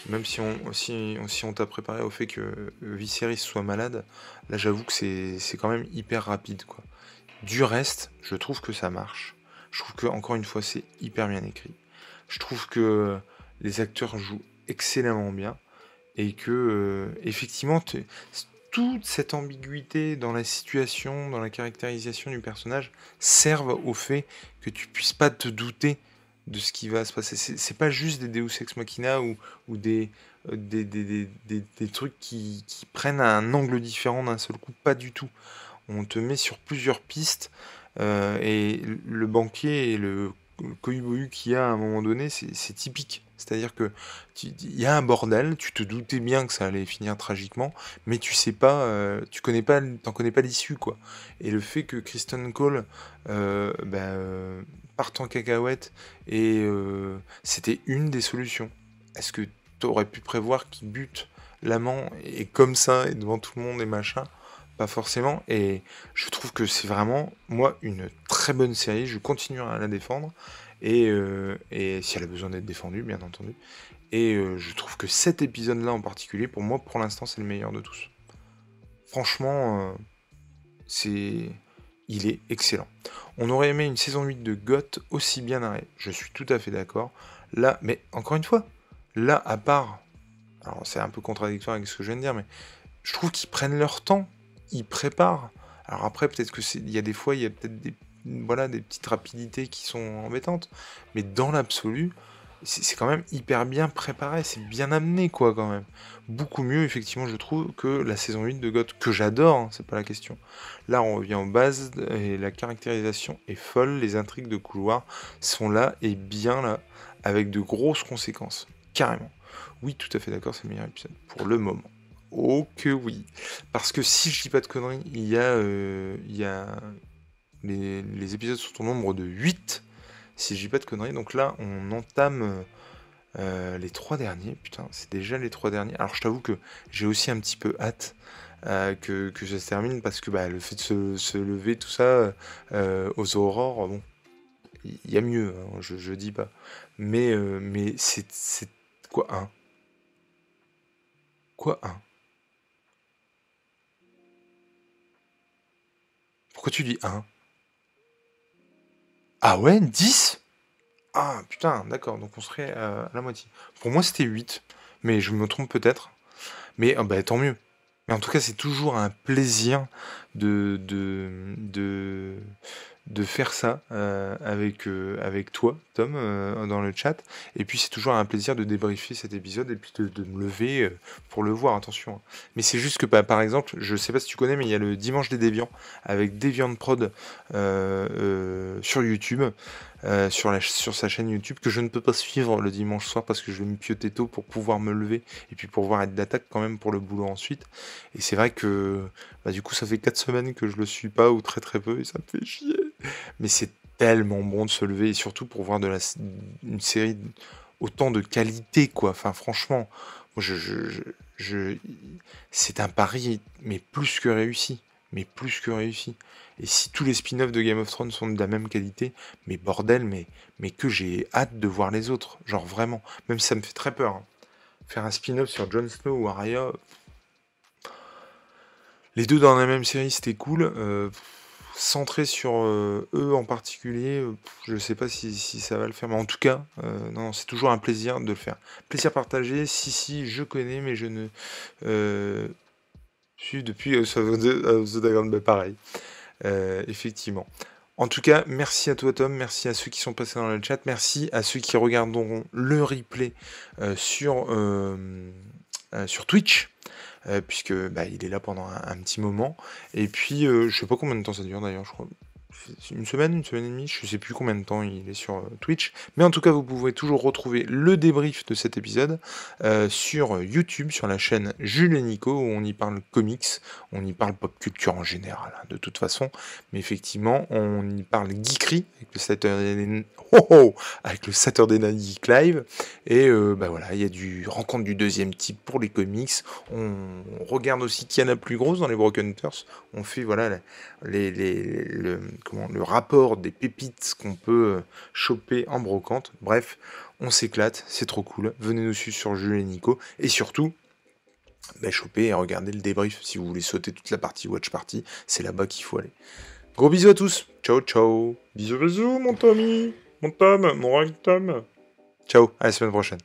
Même si on, si, si on t'a préparé au fait que euh, Viserys soit malade, là j'avoue que c'est quand même hyper rapide quoi. Du reste, je trouve que ça marche. Je trouve que encore une fois c'est hyper bien écrit. Je trouve que les acteurs jouent excellemment bien et que effectivement toute cette ambiguïté dans la situation, dans la caractérisation du personnage, servent au fait que tu puisses pas te douter de ce qui va se passer. C'est pas juste des Deus Ex Machina ou, ou des, euh, des, des, des, des, trucs qui, qui, prennent un angle différent d'un seul coup, pas du tout. On te met sur plusieurs pistes euh, et le banquier et le cohibohu qu'il y a à un moment donné, c'est typique. C'est-à-dire que il y a un bordel, tu te doutais bien que ça allait finir tragiquement, mais tu sais pas, euh, tu connais pas, t'en connais pas l'issue quoi. Et le fait que Kristen Cole euh, bah, euh, parte en cacahuète et euh, c'était une des solutions. Est-ce que tu aurais pu prévoir qu'il bute l'amant et comme ça et devant tout le monde et machin? Pas forcément. Et je trouve que c'est vraiment moi une très bonne série. Je continuerai à la défendre. Euh, et, si elle a besoin d'être défendue, bien entendu. Et euh, je trouve que cet épisode-là en particulier, pour moi, pour l'instant, c'est le meilleur de tous. Franchement, euh, c'est... Il est excellent. On aurait aimé une saison 8 de Goth aussi bien narrée. Je suis tout à fait d'accord. Là, mais encore une fois, là, à part... Alors, c'est un peu contradictoire avec ce que je viens de dire, mais je trouve qu'ils prennent leur temps. Ils préparent. Alors après, peut-être que c'est... Il y a des fois, il y a peut-être des voilà, des petites rapidités qui sont embêtantes. Mais dans l'absolu, c'est quand même hyper bien préparé, c'est bien amené quoi quand même. Beaucoup mieux effectivement je trouve que la saison 8 de God, que j'adore, hein, c'est pas la question. Là on revient en base et la caractérisation est folle, les intrigues de couloir sont là et bien là, avec de grosses conséquences, carrément. Oui tout à fait d'accord, c'est le meilleur épisode pour le moment. Oh que oui. Parce que si je dis pas de conneries, il y a, euh, les, épisodes sont au nombre de 8, si je dis pas de conneries. Donc là, on entame euh, les trois derniers. Putain, c'est déjà les trois derniers. Alors je t'avoue que j'ai aussi un petit peu hâte euh, que, ça se termine parce que bah, le fait de se, lever, tout ça, aux aurores, bon, il y a mieux, hein, je, dis pas. Mais, mais c'est quoi un? Quoi un? Pourquoi tu dis un? Ah ouais, 10 Ah putain, d'accord, donc on serait à la moitié. Pour moi c'était 8, mais je me trompe peut-être. Mais ah bah, tant mieux. Mais en tout cas, c'est toujours un plaisir de, de, de faire ça euh, avec, euh, avec toi, Tom, euh, dans le chat. Et puis c'est toujours un plaisir de débriefer cet épisode et puis de, me lever pour le voir, attention. Mais c'est juste que, bah, par exemple, je sais pas si tu connais, mais il y a le Dimanche des Déviants avec Deviant Prod sur YouTube. Euh, sur, sur sa chaîne YouTube que je ne peux pas suivre le dimanche soir parce que je vais me pioter tôt pour pouvoir me lever et puis pour pouvoir être d'attaque quand même pour le boulot ensuite. Et c'est vrai que bah, du coup ça fait 4 semaines que je le suis pas ou très très peu et ça me fait chier. Mais c'est tellement bon de se lever et surtout pour voir de la, une série autant de qualité, quoi. Enfin, franchement, c'est un pari, mais plus que réussi. Mais plus que réussi. Et si tous les spin-offs de Game of Thrones sont de la même qualité, mais bordel, mais, mais que j'ai hâte de voir les autres. Genre vraiment. Même si ça me fait très peur. Hein. Faire un spin-off sur Jon Snow ou Arya. Les deux dans la même série, c'était cool. Euh, centré sur euh, eux en particulier, euh, je ne sais pas si, ça va le faire, mais en tout cas, euh, non, c'est toujours un plaisir de le faire. Plaisir partagé, si, si, je connais, mais je ne suis depuis House of the Dragon, pareil, effectivement. En tout cas, merci à toi Tom, merci à ceux qui sont passés dans le chat, merci à ceux qui regarderont le replay sur, Twitch. Euh, puisque bah, il est là pendant un, petit moment. Et puis, euh, je sais pas combien de temps ça dure d'ailleurs, je crois une semaine, une semaine et demie, je sais plus combien de temps il est sur euh, Twitch. Mais en tout cas, vous pouvez toujours retrouver le débrief de cet épisode euh, sur YouTube, sur la chaîne Jules et Nico, où on y parle comics, on y parle pop culture en général, hein, de toute façon. Mais effectivement, on y parle geekery avec le Saturday, oh, oh, avec le Saturday Night Geek Live. Et euh, bah voilà, il y a du rencontre du deuxième type pour les comics. On regarde aussi qui en a plus grosse dans les Broken Hunters. On fait voilà les, les, le, le rapport des pépites qu'on peut euh, choper en brocante. Bref, on s'éclate, c'est trop cool. Venez nous suivre sur Jules et Nico. Et surtout, bah, choper et regarder le débrief. Si vous voulez sauter toute la partie Watch Party, c'est là-bas qu'il faut aller. Gros bisous à tous. Ciao, ciao. Bisous, bisous, mon Tommy. Mon Tom, mon Tom. Ciao, à la semaine prochaine.